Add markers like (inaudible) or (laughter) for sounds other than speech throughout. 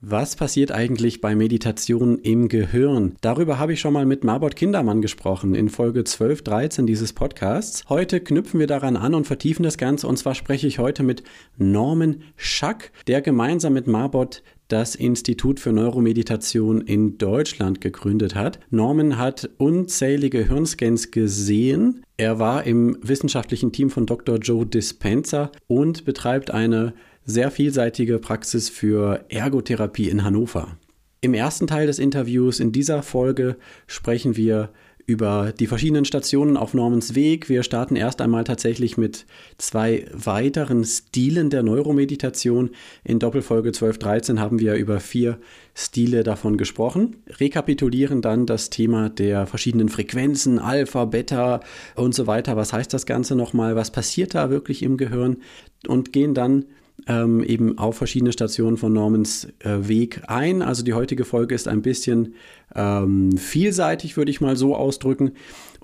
Was passiert eigentlich bei Meditation im Gehirn? Darüber habe ich schon mal mit Marbot Kindermann gesprochen in Folge 12, 13 dieses Podcasts. Heute knüpfen wir daran an und vertiefen das Ganze. Und zwar spreche ich heute mit Norman Schack, der gemeinsam mit Marbot das Institut für Neuromeditation in Deutschland gegründet hat. Norman hat unzählige Hirnscans gesehen. Er war im wissenschaftlichen Team von Dr. Joe Dispenza und betreibt eine sehr vielseitige Praxis für Ergotherapie in Hannover. Im ersten Teil des Interviews in dieser Folge sprechen wir über die verschiedenen Stationen auf Normans Weg. Wir starten erst einmal tatsächlich mit zwei weiteren Stilen der Neuromeditation. In Doppelfolge 12.13 haben wir über vier Stile davon gesprochen, rekapitulieren dann das Thema der verschiedenen Frequenzen, Alpha, Beta und so weiter. Was heißt das Ganze nochmal? Was passiert da wirklich im Gehirn? Und gehen dann ähm, eben auf verschiedene Stationen von Normans äh, Weg ein. Also die heutige Folge ist ein bisschen ähm, vielseitig, würde ich mal so ausdrücken.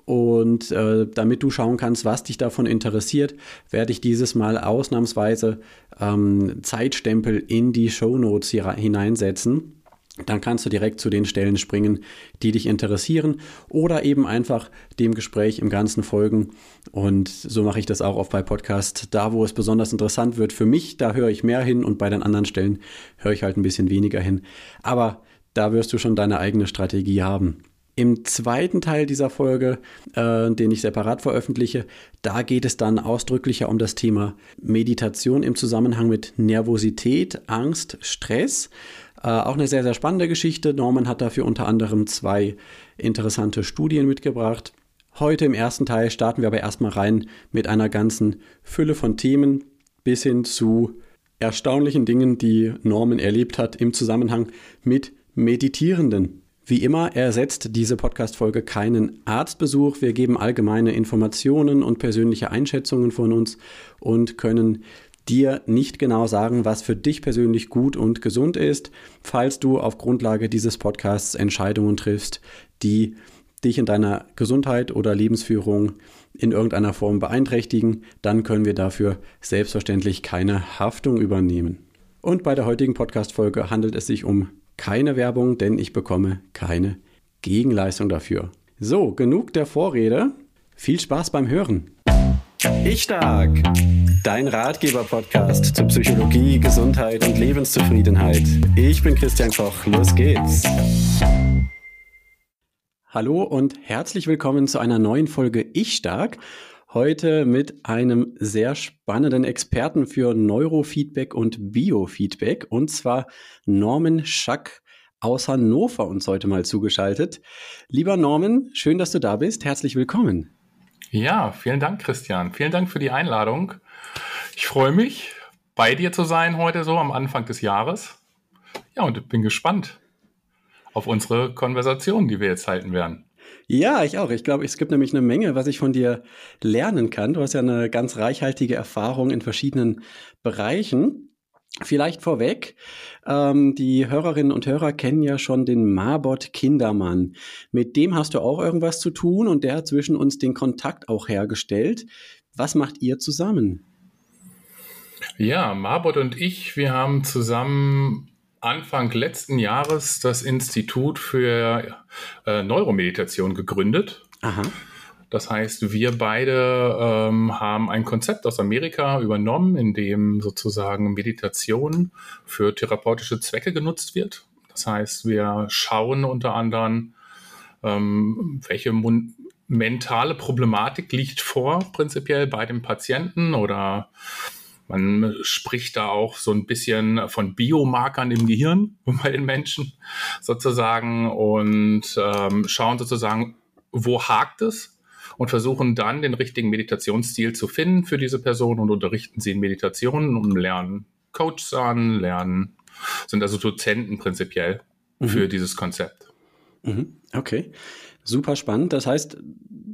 Und äh, damit du schauen kannst, was dich davon interessiert, werde ich dieses Mal ausnahmsweise ähm, Zeitstempel in die Show Notes hineinsetzen dann kannst du direkt zu den Stellen springen, die dich interessieren oder eben einfach dem Gespräch im Ganzen folgen. Und so mache ich das auch oft bei Podcasts. Da, wo es besonders interessant wird für mich, da höre ich mehr hin und bei den anderen Stellen höre ich halt ein bisschen weniger hin. Aber da wirst du schon deine eigene Strategie haben. Im zweiten Teil dieser Folge, äh, den ich separat veröffentliche, da geht es dann ausdrücklicher um das Thema Meditation im Zusammenhang mit Nervosität, Angst, Stress. Äh, auch eine sehr, sehr spannende Geschichte. Norman hat dafür unter anderem zwei interessante Studien mitgebracht. Heute im ersten Teil starten wir aber erstmal rein mit einer ganzen Fülle von Themen bis hin zu erstaunlichen Dingen, die Norman erlebt hat im Zusammenhang mit Meditierenden. Wie immer ersetzt diese Podcast-Folge keinen Arztbesuch. Wir geben allgemeine Informationen und persönliche Einschätzungen von uns und können dir nicht genau sagen, was für dich persönlich gut und gesund ist, falls du auf Grundlage dieses Podcasts Entscheidungen triffst, die dich in deiner Gesundheit oder Lebensführung in irgendeiner Form beeinträchtigen, dann können wir dafür selbstverständlich keine Haftung übernehmen. Und bei der heutigen Podcast-Folge handelt es sich um keine Werbung, denn ich bekomme keine Gegenleistung dafür. So, genug der Vorrede. Viel Spaß beim Hören. Ich stark. Dein Ratgeber-Podcast zu Psychologie, Gesundheit und Lebenszufriedenheit. Ich bin Christian Koch. Los geht's. Hallo und herzlich willkommen zu einer neuen Folge Ich stark. Heute mit einem sehr spannenden Experten für Neurofeedback und Biofeedback und zwar Norman Schack aus Hannover uns heute mal zugeschaltet. Lieber Norman, schön, dass du da bist. Herzlich willkommen. Ja, vielen Dank, Christian. Vielen Dank für die Einladung. Ich freue mich, bei dir zu sein heute so am Anfang des Jahres. Ja, und bin gespannt auf unsere Konversation, die wir jetzt halten werden. Ja, ich auch. Ich glaube, es gibt nämlich eine Menge, was ich von dir lernen kann. Du hast ja eine ganz reichhaltige Erfahrung in verschiedenen Bereichen. Vielleicht vorweg, ähm, die Hörerinnen und Hörer kennen ja schon den Marbot Kindermann. Mit dem hast du auch irgendwas zu tun und der hat zwischen uns den Kontakt auch hergestellt. Was macht ihr zusammen? Ja, Marbot und ich, wir haben zusammen Anfang letzten Jahres das Institut für äh, Neuromeditation gegründet. Aha. Das heißt, wir beide ähm, haben ein Konzept aus Amerika übernommen, in dem sozusagen Meditation für therapeutische Zwecke genutzt wird. Das heißt, wir schauen unter anderem, ähm, welche mentale Problematik liegt vor, prinzipiell bei dem Patienten oder man spricht da auch so ein bisschen von Biomarkern im Gehirn (laughs) bei den Menschen sozusagen und ähm, schauen sozusagen, wo hakt es und versuchen dann den richtigen Meditationsstil zu finden für diese Person und unterrichten sie in Meditationen und lernen Coaches an, lernen, sind also Dozenten prinzipiell mhm. für dieses Konzept. Mhm. Okay, super spannend. Das heißt,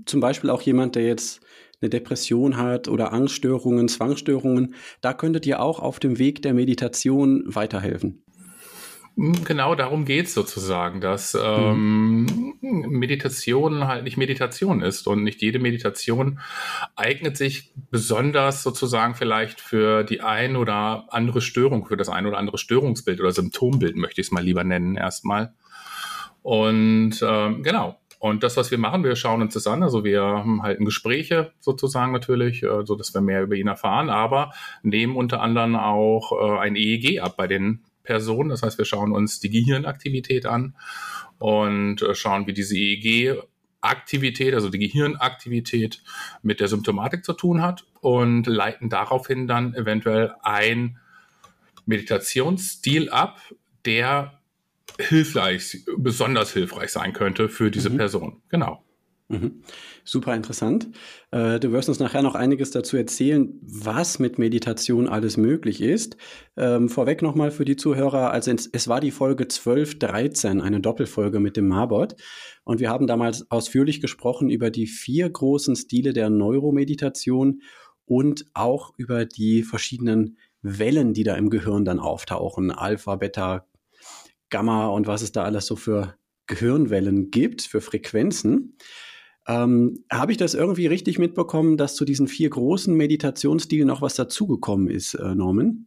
zum Beispiel auch jemand, der jetzt eine Depression hat oder Angststörungen, Zwangsstörungen, da könntet ihr auch auf dem Weg der Meditation weiterhelfen. Genau darum geht es sozusagen, dass ähm, Meditation halt nicht Meditation ist und nicht jede Meditation eignet sich besonders sozusagen vielleicht für die ein oder andere Störung, für das ein oder andere Störungsbild oder Symptombild, möchte ich es mal lieber nennen erstmal. Und ähm, genau, und das, was wir machen, wir schauen uns das an. Also wir halten Gespräche sozusagen natürlich, äh, so dass wir mehr über ihn erfahren, aber nehmen unter anderem auch äh, ein EEG ab bei den Personen. Das heißt, wir schauen uns die Gehirnaktivität an und äh, schauen, wie diese EEG Aktivität, also die Gehirnaktivität mit der Symptomatik zu tun hat und leiten daraufhin dann eventuell ein Meditationsstil ab, der hilfreich, besonders hilfreich sein könnte für diese mhm. Person. Genau. Mhm. Super interessant. Äh, du wirst uns nachher noch einiges dazu erzählen, was mit Meditation alles möglich ist. Ähm, vorweg nochmal für die Zuhörer, also es war die Folge 12, 13, eine Doppelfolge mit dem Marbot. Und wir haben damals ausführlich gesprochen über die vier großen Stile der Neuromeditation und auch über die verschiedenen Wellen, die da im Gehirn dann auftauchen. Alpha, Beta, Gamma und was es da alles so für Gehirnwellen gibt, für Frequenzen. Ähm, Habe ich das irgendwie richtig mitbekommen, dass zu diesen vier großen Meditationsstilen noch was dazugekommen ist, äh, Norman?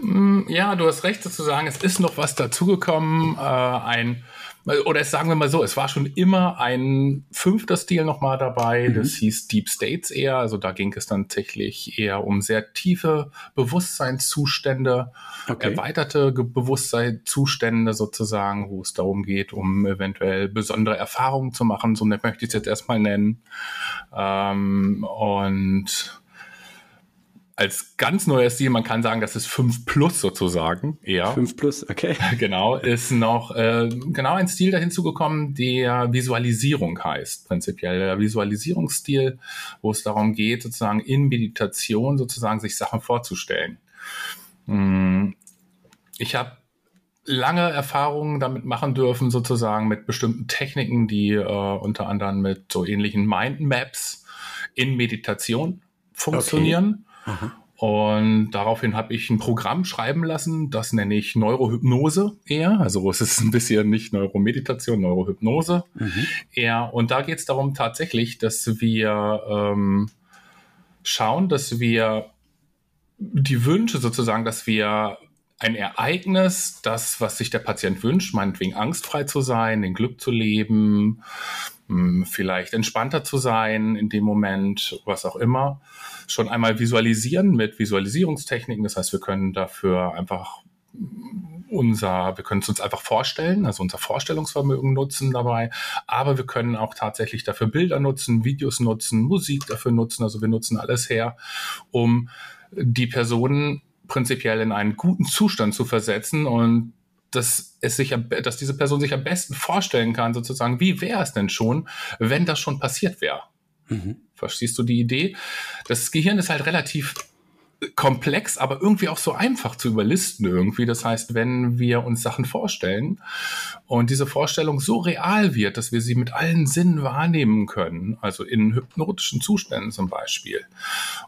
Mm, ja, du hast recht sozusagen. Es ist noch was dazugekommen. Äh, ein oder sagen wir mal so, es war schon immer ein fünfter Stil nochmal dabei, mhm. das hieß Deep States eher, also da ging es dann tatsächlich eher um sehr tiefe Bewusstseinszustände, okay. erweiterte Bewusstseinszustände sozusagen, wo es darum geht, um eventuell besondere Erfahrungen zu machen, so möchte ich es jetzt erstmal nennen. Ähm, und als ganz neuer Stil, man kann sagen, das ist 5 Plus sozusagen, eher. 5 Plus, okay. (laughs) Genau, ist noch äh, genau ein Stil dahin zugekommen, der Visualisierung heißt, prinzipiell. Der Visualisierungsstil, wo es darum geht, sozusagen in Meditation sozusagen sich Sachen vorzustellen. Hm, ich habe lange Erfahrungen damit machen dürfen, sozusagen mit bestimmten Techniken, die äh, unter anderem mit so ähnlichen Mindmaps in Meditation funktionieren. Okay. Und daraufhin habe ich ein Programm schreiben lassen, das nenne ich Neurohypnose eher. Also es ist ein bisschen nicht Neuromeditation, Neurohypnose mhm. eher. Und da geht es darum tatsächlich, dass wir ähm, schauen, dass wir die Wünsche sozusagen, dass wir ein Ereignis, das, was sich der Patient wünscht, meinetwegen angstfrei zu sein, in Glück zu leben, hm, vielleicht entspannter zu sein in dem Moment, was auch immer, schon einmal visualisieren mit Visualisierungstechniken. Das heißt, wir können dafür einfach unser, wir können es uns einfach vorstellen, also unser Vorstellungsvermögen nutzen dabei, aber wir können auch tatsächlich dafür Bilder nutzen, Videos nutzen, Musik dafür nutzen, also wir nutzen alles her, um die Personen prinzipiell in einen guten Zustand zu versetzen und dass es sich, dass diese Person sich am besten vorstellen kann, sozusagen, wie wäre es denn schon, wenn das schon passiert wäre. Mhm. Verstehst du die Idee? Das Gehirn ist halt relativ komplex, aber irgendwie auch so einfach zu überlisten irgendwie. Das heißt, wenn wir uns Sachen vorstellen und diese Vorstellung so real wird, dass wir sie mit allen Sinnen wahrnehmen können, also in hypnotischen Zuständen zum Beispiel,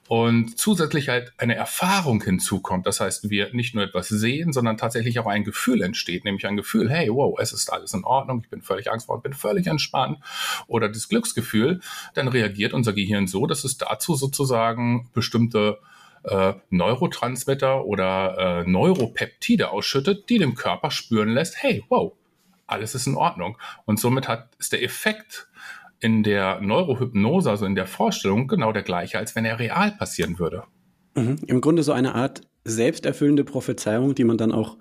und zusätzlich halt eine Erfahrung hinzukommt, das heißt, wir nicht nur etwas sehen, sondern tatsächlich auch ein Gefühl entsteht, nämlich ein Gefühl, hey, wow, es ist alles in Ordnung, ich bin völlig angstfrei, bin völlig entspannt oder das Glücksgefühl, dann reagiert unser Gehirn so, dass es dazu sozusagen bestimmte äh, Neurotransmitter oder äh, Neuropeptide ausschüttet, die dem Körper spüren lässt, hey, wow, alles ist in Ordnung. Und somit hat, ist der Effekt in der Neurohypnose, also in der Vorstellung, genau der gleiche, als wenn er real passieren würde. Mhm. Im Grunde so eine Art selbsterfüllende Prophezeiung, die man dann auch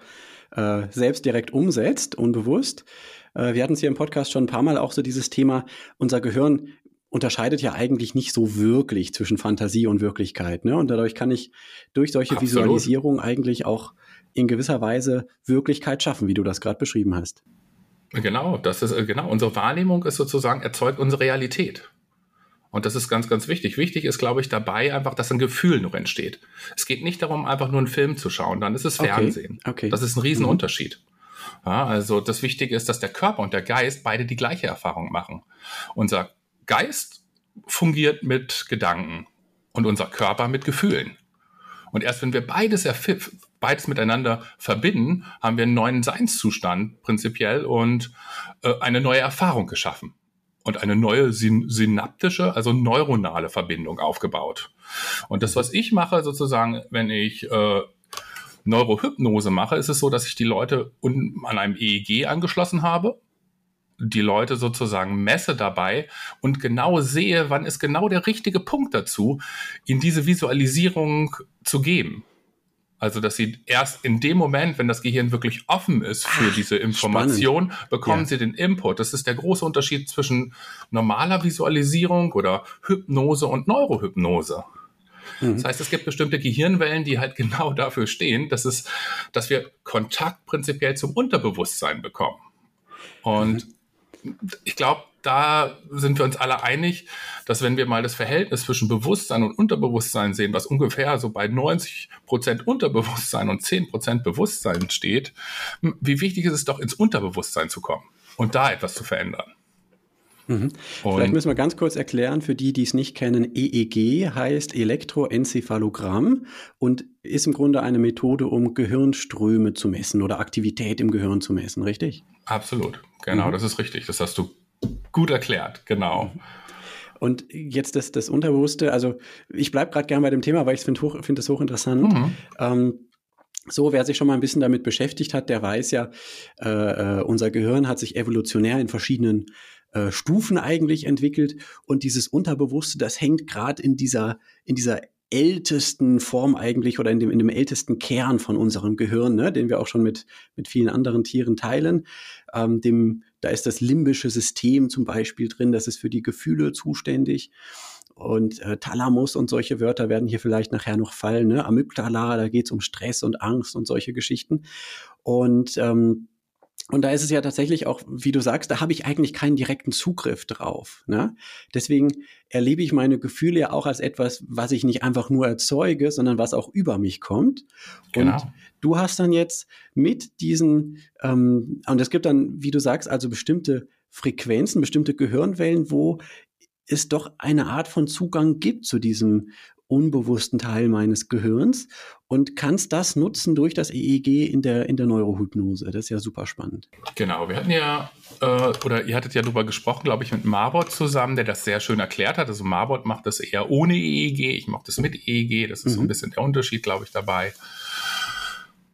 äh, selbst direkt umsetzt, unbewusst. Äh, wir hatten es hier im Podcast schon ein paar Mal auch so dieses Thema, unser Gehirn unterscheidet ja eigentlich nicht so wirklich zwischen Fantasie und Wirklichkeit. Ne? Und dadurch kann ich durch solche Absolut. Visualisierung eigentlich auch in gewisser Weise Wirklichkeit schaffen, wie du das gerade beschrieben hast. Genau, das ist äh, genau. Unsere Wahrnehmung ist sozusagen erzeugt unsere Realität. Und das ist ganz, ganz wichtig. Wichtig ist, glaube ich, dabei einfach, dass ein Gefühl noch entsteht. Es geht nicht darum, einfach nur einen Film zu schauen, dann ist es Fernsehen. Okay. okay. Das ist ein Riesenunterschied. Mhm. Ja, also das Wichtige ist, dass der Körper und der Geist beide die gleiche Erfahrung machen. Unser Geist fungiert mit Gedanken und unser Körper mit Gefühlen. Und erst wenn wir beides beides miteinander verbinden, haben wir einen neuen Seinszustand prinzipiell und äh, eine neue Erfahrung geschaffen und eine neue syn synaptische, also neuronale Verbindung aufgebaut. Und das, was ich mache, sozusagen, wenn ich äh, Neurohypnose mache, ist es so, dass ich die Leute an einem EEG angeschlossen habe, die Leute sozusagen messe dabei und genau sehe, wann ist genau der richtige Punkt dazu, in diese Visualisierung zu geben. Also, dass sie erst in dem Moment, wenn das Gehirn wirklich offen ist für diese Information, spannend. bekommen ja. sie den Input. Das ist der große Unterschied zwischen normaler Visualisierung oder Hypnose und Neurohypnose. Mhm. Das heißt, es gibt bestimmte Gehirnwellen, die halt (laughs) genau dafür stehen, dass es, dass wir Kontakt prinzipiell zum Unterbewusstsein bekommen. Und mhm. Ich glaube, da sind wir uns alle einig, dass wenn wir mal das Verhältnis zwischen Bewusstsein und Unterbewusstsein sehen, was ungefähr so bei 90 Prozent Unterbewusstsein und 10 Prozent Bewusstsein steht, wie wichtig ist es doch, ins Unterbewusstsein zu kommen und da etwas zu verändern. Mhm. Vielleicht müssen wir ganz kurz erklären, für die, die es nicht kennen, EEG heißt Elektroenzephalogramm und ist im Grunde eine Methode, um Gehirnströme zu messen oder Aktivität im Gehirn zu messen, richtig? Absolut, genau, mhm. das ist richtig. Das hast du gut erklärt, genau. Und jetzt das, das Unterbewusste, also ich bleibe gerade gerne bei dem Thema, weil ich finde find das hochinteressant. Mhm. Ähm, so, wer sich schon mal ein bisschen damit beschäftigt hat, der weiß ja, äh, äh unser Gehirn hat sich evolutionär in verschiedenen äh, Stufen eigentlich entwickelt und dieses Unterbewusste, das hängt gerade in dieser, in dieser ältesten Form eigentlich oder in dem, in dem ältesten Kern von unserem Gehirn, ne, den wir auch schon mit, mit vielen anderen Tieren teilen. Ähm, dem, da ist das limbische System zum Beispiel drin, das ist für die Gefühle zuständig. Und äh, Thalamus und solche Wörter werden hier vielleicht nachher noch fallen. Ne? Amygdala, da geht es um Stress und Angst und solche Geschichten. Und ähm, und da ist es ja tatsächlich auch, wie du sagst, da habe ich eigentlich keinen direkten Zugriff drauf. Ne? Deswegen erlebe ich meine Gefühle ja auch als etwas, was ich nicht einfach nur erzeuge, sondern was auch über mich kommt. Genau. Und du hast dann jetzt mit diesen, ähm, und es gibt dann, wie du sagst, also bestimmte Frequenzen, bestimmte Gehirnwellen, wo es doch eine Art von Zugang gibt zu diesem unbewussten Teil meines Gehirns und kannst das nutzen durch das EEG in der, in der Neurohypnose. Das ist ja super spannend. Genau, wir hatten ja, äh, oder ihr hattet ja darüber gesprochen, glaube ich, mit Marbot zusammen, der das sehr schön erklärt hat. Also Marbot macht das eher ohne EEG, ich mache das mit EEG, das ist mhm. so ein mhm. bisschen der Unterschied, glaube ich, dabei.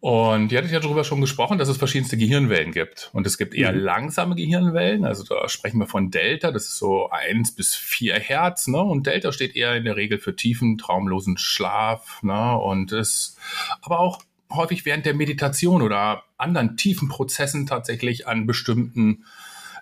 Und ihr hattet ja darüber schon gesprochen, dass es verschiedenste Gehirnwellen gibt. Und es gibt eher mhm. langsame Gehirnwellen. Also da sprechen wir von Delta. Das ist so eins bis vier Hertz. Ne? Und Delta steht eher in der Regel für tiefen, traumlosen Schlaf. Ne? Und ist aber auch häufig während der Meditation oder anderen tiefen Prozessen tatsächlich an bestimmten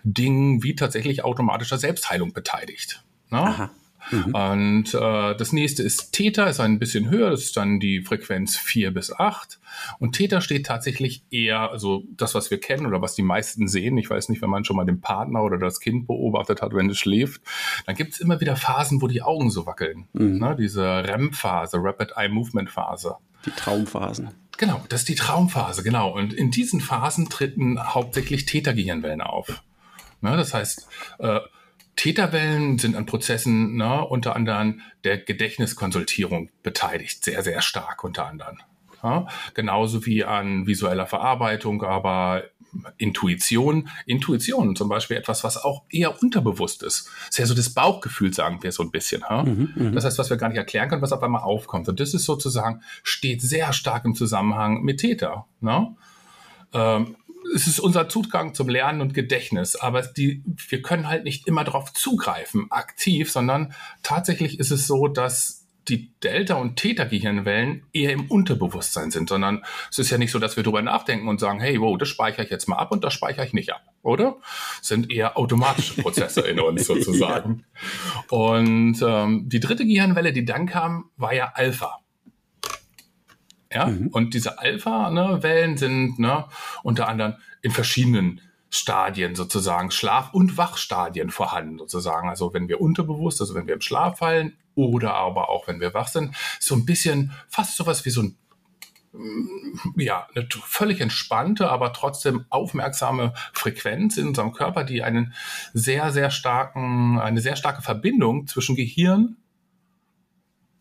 Dingen wie tatsächlich automatischer Selbstheilung beteiligt. Ne? Aha. Mhm. Und äh, das nächste ist Theta, ist ein bisschen höher, das ist dann die Frequenz 4 bis 8. Und Theta steht tatsächlich eher, also das, was wir kennen oder was die meisten sehen. Ich weiß nicht, wenn man schon mal den Partner oder das Kind beobachtet hat, wenn es schläft, dann gibt es immer wieder Phasen, wo die Augen so wackeln. Mhm. Ne? Diese REM-Phase, Rapid Eye Movement Phase. Die Traumphasen. Genau, das ist die Traumphase, genau. Und in diesen Phasen treten hauptsächlich Theta-Gehirnwellen auf. Ne? Das heißt, äh, Täterwellen sind an Prozessen ne, unter anderem der Gedächtniskonsultierung beteiligt, sehr, sehr stark unter anderem. Ja, genauso wie an visueller Verarbeitung, aber Intuition. Intuition zum Beispiel etwas, was auch eher unterbewusst ist. Ist ja so das Bauchgefühl, sagen wir so ein bisschen. Ja? Mhm, mhm, das heißt, was wir gar nicht erklären können, was auf einmal aufkommt. Und das ist sozusagen, steht sehr stark im Zusammenhang mit Täter. Ne? Ähm, es ist unser Zugang zum Lernen und Gedächtnis, aber die, wir können halt nicht immer darauf zugreifen, aktiv, sondern tatsächlich ist es so, dass die Delta- und Theta-Gehirnwellen eher im Unterbewusstsein sind, sondern es ist ja nicht so, dass wir darüber nachdenken und sagen, hey, wow, das speichere ich jetzt mal ab und das speichere ich nicht ab, oder? Es sind eher automatische Prozesse in uns (laughs) sozusagen. ja. Und ähm, die dritte Gehirnwelle, die dann kam, war ja Alpha. Ja? Mhm. Und diese Alpha-Wellen ne, sind ne, unter anderem in verschiedenen Stadien sozusagen, Schlaf- und Wachstadien vorhanden sozusagen. Also wenn wir unterbewusst, also wenn wir im Schlaf fallen oder aber auch wenn wir wach sind, so ein bisschen fast sowas wie so ein mm, ja, eine völlig entspannte, aber trotzdem aufmerksame Frequenz in unserem Körper, die einen sehr, sehr starken, eine sehr starke Verbindung zwischen Gehirn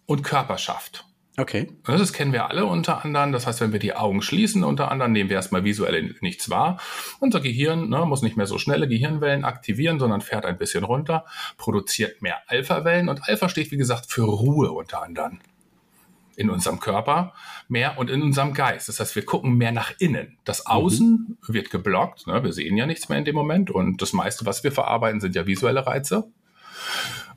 und Körper schafft. Okay. Das kennen wir alle unter anderem. Das heißt, wenn wir die Augen schließen, unter anderem nehmen wir erstmal visuell nichts wahr. Unser Gehirn ne, muss nicht mehr so schnelle Gehirnwellen aktivieren, sondern fährt ein bisschen runter, produziert mehr Alpha-Wellen. Und Alpha steht, wie gesagt, für Ruhe unter anderem in unserem Körper mehr und in unserem Geist. Das heißt, wir gucken mehr nach innen. Das Außen mhm. wird geblockt. Ne? Wir sehen ja nichts mehr in dem Moment. Und das meiste, was wir verarbeiten, sind ja visuelle Reize.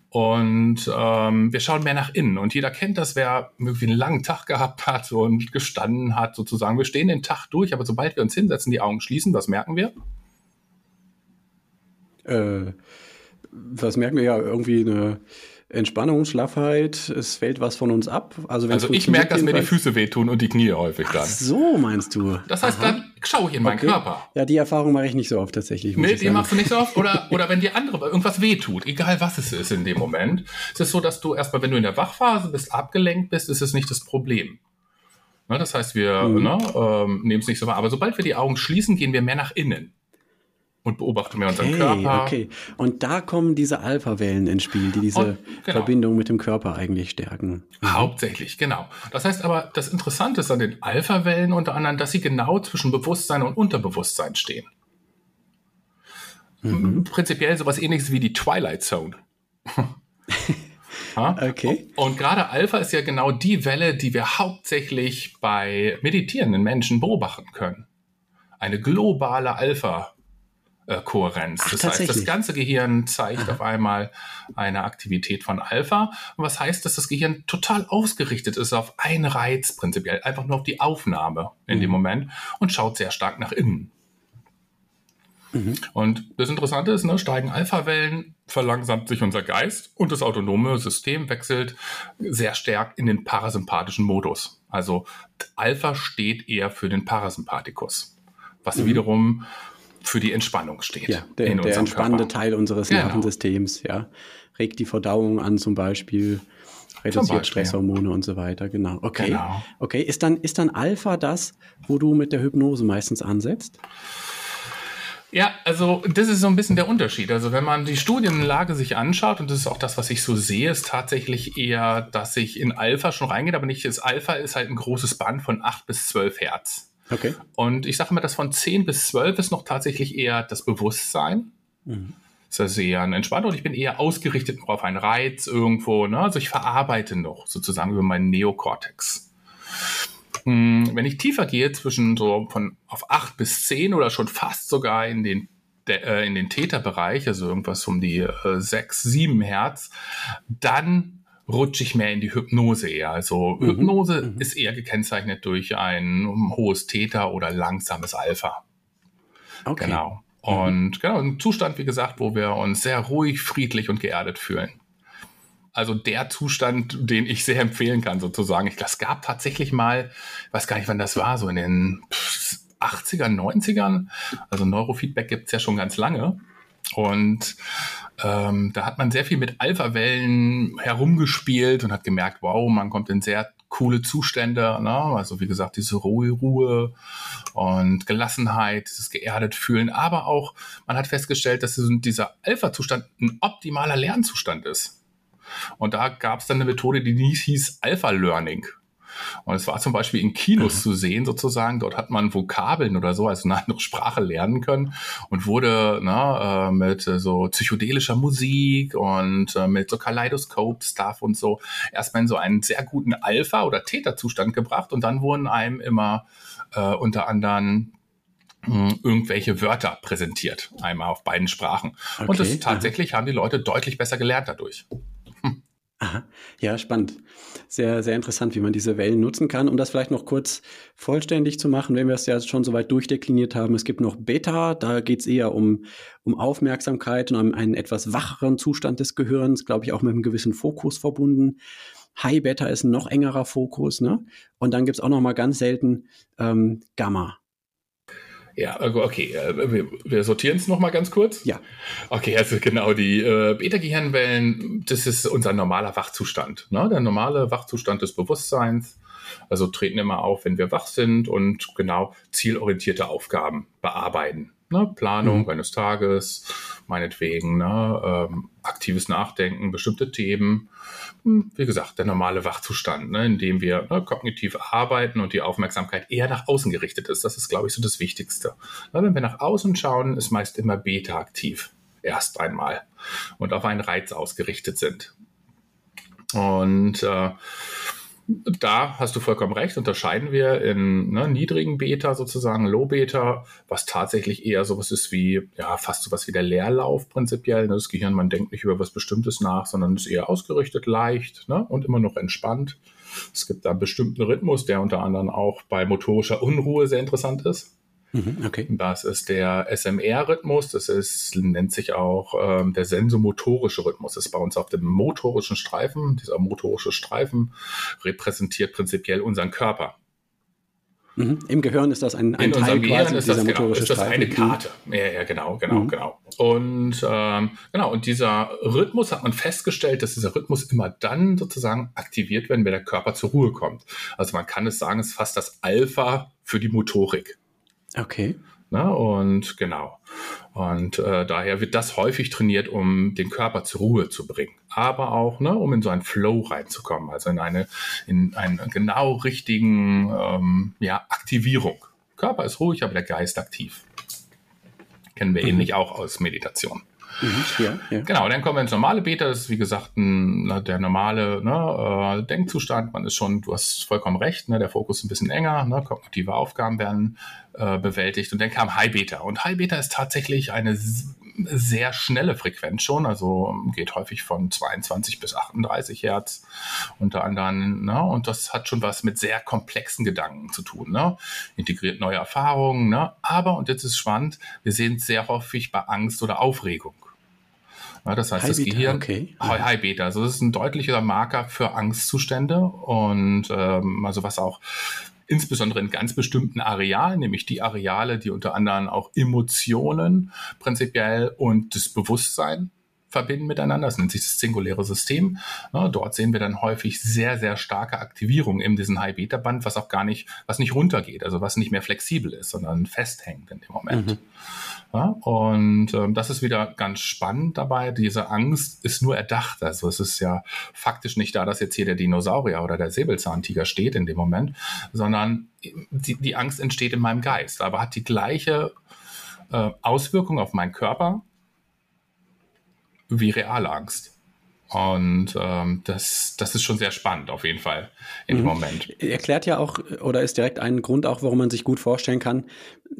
Und ähm, wir schauen mehr nach innen. Und jeder kennt das, wer irgendwie einen langen Tag gehabt hat und gestanden hat, sozusagen. Wir stehen den Tag durch, aber sobald wir uns hinsetzen, die Augen schließen, was merken wir? Äh, was merken wir ja? Irgendwie eine Entspannung, Schlaffheit, es fällt was von uns ab. Also, also ich merke, dass mir die Füße wehtun und die Knie häufig dann. Ach so meinst du? Das heißt, Aha. dann schaue ich in meinen okay. Körper. Ja, die Erfahrung mache ich nicht so oft tatsächlich. Nee, die machst du nicht so oft. Oder, (laughs) oder wenn dir andere irgendwas wehtut, egal was es ist in dem Moment. Es ist so, dass du erstmal, wenn du in der Wachphase bist, abgelenkt bist, ist es nicht das Problem. Na, das heißt, wir mhm. ne, ähm, nehmen es nicht so wahr. Aber sobald wir die Augen schließen, gehen wir mehr nach innen und beobachten wir unseren Körper. Okay, und da kommen diese Alpha-Wellen ins Spiel, die diese und, genau. Verbindung mit dem Körper eigentlich stärken. Mhm. Hauptsächlich, genau. Das heißt aber, das Interessante ist an den Alpha-Wellen unter anderem, dass sie genau zwischen Bewusstsein und Unterbewusstsein stehen. Mhm. Prinzipiell sowas ähnliches wie die Twilight Zone. (laughs) okay. Und, und gerade Alpha ist ja genau die Welle, die wir hauptsächlich bei meditierenden Menschen beobachten können. Eine globale Alpha äh, Kohärenz. Ach, das heißt, das ganze Gehirn zeigt Aha. auf einmal eine Aktivität von Alpha. Und was heißt, dass das Gehirn total ausgerichtet ist auf einen Reiz prinzipiell, einfach nur auf die Aufnahme in mhm. dem Moment und schaut sehr stark nach innen. Mhm. Und das Interessante ist, ne, steigen Alpha-Wellen, verlangsamt sich unser Geist und das autonome System wechselt sehr stark in den parasympathischen Modus. Also Alpha steht eher für den Parasympathikus, was mhm. wiederum für die Entspannung steht. Ja, der, der entspannende Körper. Teil unseres genau. Nervensystems, ja. Regt die Verdauung an zum Beispiel, reduziert Beispiel, Stresshormone ja. und so weiter, genau. Okay. Genau. Okay, ist dann, ist dann Alpha das, wo du mit der Hypnose meistens ansetzt? Ja, also das ist so ein bisschen der Unterschied. Also wenn man die Studienlage sich anschaut, und das ist auch das, was ich so sehe, ist tatsächlich eher, dass ich in Alpha schon reingehe, aber nicht das Alpha ist halt ein großes Band von 8 bis 12 Hertz. Okay. Und ich sage mal, das von 10 bis 12 ist noch tatsächlich eher das Bewusstsein. Mhm. Das ist eher ein Entspannter und ich bin eher ausgerichtet auf einen Reiz irgendwo. Ne? Also ich verarbeite noch sozusagen über meinen Neokortex. Hm, wenn ich tiefer gehe, zwischen so von auf 8 bis 10 oder schon fast sogar in den äh, in den Täterbereich, also irgendwas um die äh, 6, 7 Hertz, dann rutsche ich mehr in die Hypnose eher. Also mhm. Hypnose mhm. ist eher gekennzeichnet durch ein hohes Theta oder langsames Alpha. Okay. Genau. Mhm. Und genau, ein Zustand, wie gesagt, wo wir uns sehr ruhig, friedlich und geerdet fühlen. Also der Zustand, den ich sehr empfehlen kann, sozusagen. Ich, es gab tatsächlich mal, ich weiß gar nicht, wann das war, so in den 80ern, 90ern. Also Neurofeedback gibt es ja schon ganz lange. Und ähm, da hat man sehr viel mit Alpha-Wellen herumgespielt und hat gemerkt, wow, man kommt in sehr coole Zustände. Ne? Also wie gesagt, diese Ruhe, Ruhe und Gelassenheit, dieses geerdet fühlen. Aber auch, man hat festgestellt, dass dieser Alpha-Zustand ein optimaler Lernzustand ist. Und da gab es dann eine Methode, die hieß Alpha-Learning. Und es war zum Beispiel in Kinos mhm. zu sehen, sozusagen. Dort hat man Vokabeln oder so, also eine andere Sprache lernen können und wurde ne, äh, mit so psychedelischer Musik und äh, mit so Kaleidoskop-Stuff und so erstmal in so einen sehr guten Alpha- oder Täterzustand gebracht und dann wurden einem immer äh, unter anderem hm, irgendwelche Wörter präsentiert, einmal auf beiden Sprachen. Okay, und das tatsächlich aha. haben die Leute deutlich besser gelernt dadurch. Aha. Ja, spannend. Sehr, sehr interessant, wie man diese Wellen nutzen kann. Um das vielleicht noch kurz vollständig zu machen, wenn wir es ja schon soweit durchdekliniert haben. Es gibt noch Beta, da geht es eher um, um Aufmerksamkeit und um einen etwas wacheren Zustand des Gehirns, glaube ich, auch mit einem gewissen Fokus verbunden. High Beta ist ein noch engerer Fokus, ne? Und dann gibt es auch noch mal ganz selten ähm, Gamma. Ja, also, okay, äh, wir, wir sortieren es nochmal ganz kurz. Ja. Okay, also genau, die äh, Beta-Gehirnwellen, das ist unser normaler Wachzustand. Ne? Der normale Wachzustand des Bewusstseins. Also treten immer auf, wenn wir wach sind und genau zielorientierte Aufgaben bearbeiten. Ne? Planung mhm. eines Tages, meinetwegen, ne? ähm, aktives Nachdenken, bestimmte Themen. Hm, wie gesagt, der normale Wachzustand, ne? in dem wir ne, kognitiv arbeiten und die Aufmerksamkeit eher nach außen gerichtet ist. Das ist, glaube ich, so das Wichtigste. Weil wenn wir nach außen schauen, ist meist immer Beta aktiv. Erst einmal. Und auf einen Reiz ausgerichtet sind. Und äh, da hast du vollkommen recht, unterscheiden wir in ne, niedrigen Beta sozusagen, Low Beta, was tatsächlich eher sowas ist wie, ja, fast sowas wie der Leerlauf prinzipiell. Ne? Das Gehirn, man denkt nicht über was Bestimmtes nach, sondern ist eher ausgerichtet, leicht ne? und immer noch entspannt. Es gibt da einen bestimmten Rhythmus, der unter anderem auch bei motorischer Unruhe sehr interessant ist. Mhm, okay. Das ist der SMR-Rhythmus, das ist, nennt sich auch ähm, der sensomotorische Rhythmus. Das ist bei uns auf dem motorischen Streifen. Dieser motorische Streifen repräsentiert prinzipiell unseren Körper. Mhm. Im Gehirn ist das ein, ein In Teil unserem Gehirn ist das, genau, ist das eine Karte. Ja, ja, genau, genau, mhm. genau. Und ähm, genau, und dieser Rhythmus hat man festgestellt, dass dieser Rhythmus immer dann sozusagen aktiviert wird, wenn der Körper zur Ruhe kommt. Also man kann es sagen, es ist fast das Alpha für die Motorik. Okay. Na, und genau. Und äh, daher wird das häufig trainiert, um den Körper zur Ruhe zu bringen. Aber auch, ne, um in so einen Flow reinzukommen, also in eine, in einen genau richtigen ähm, ja, Aktivierung. Körper ist ruhig, aber der Geist aktiv. Kennen wir mhm. ähnlich auch aus Meditation. Mhm, ja, ja. Genau, dann kommen wir ins normale Beta. Das ist wie gesagt ein, der normale ne, äh, Denkzustand. Man ist schon, du hast vollkommen recht, ne, der Fokus ist ein bisschen enger, ne, kognitive Aufgaben werden äh, bewältigt. Und dann kam High Beta. Und High Beta ist tatsächlich eine sehr schnelle Frequenz schon, also geht häufig von 22 bis 38 Hertz unter anderem. Ne? Und das hat schon was mit sehr komplexen Gedanken zu tun. Ne? Integriert neue Erfahrungen. Ne? Aber, und jetzt ist spannend, wir sehen es sehr häufig bei Angst oder Aufregung. Das heißt, High das Beta, Gehirn, okay. High Beta, also das ist ein deutlicher Marker für Angstzustände und ähm, also was auch insbesondere in ganz bestimmten Arealen, nämlich die Areale, die unter anderem auch Emotionen prinzipiell und das Bewusstsein verbinden miteinander. Das nennt sich das singuläre System. Ja, dort sehen wir dann häufig sehr, sehr starke Aktivierung in diesem High-Beta-Band, was auch gar nicht, was nicht runtergeht, also was nicht mehr flexibel ist, sondern festhängt in dem Moment. Mhm. Ja, und ähm, das ist wieder ganz spannend dabei. Diese Angst ist nur erdacht. Also es ist ja faktisch nicht da, dass jetzt hier der Dinosaurier oder der Säbelzahntiger steht in dem Moment, sondern die, die Angst entsteht in meinem Geist, aber hat die gleiche äh, Auswirkung auf meinen Körper wie reale Angst. Und ähm, das, das ist schon sehr spannend auf jeden Fall in mhm. dem Moment. Erklärt ja auch oder ist direkt ein Grund auch, warum man sich gut vorstellen kann,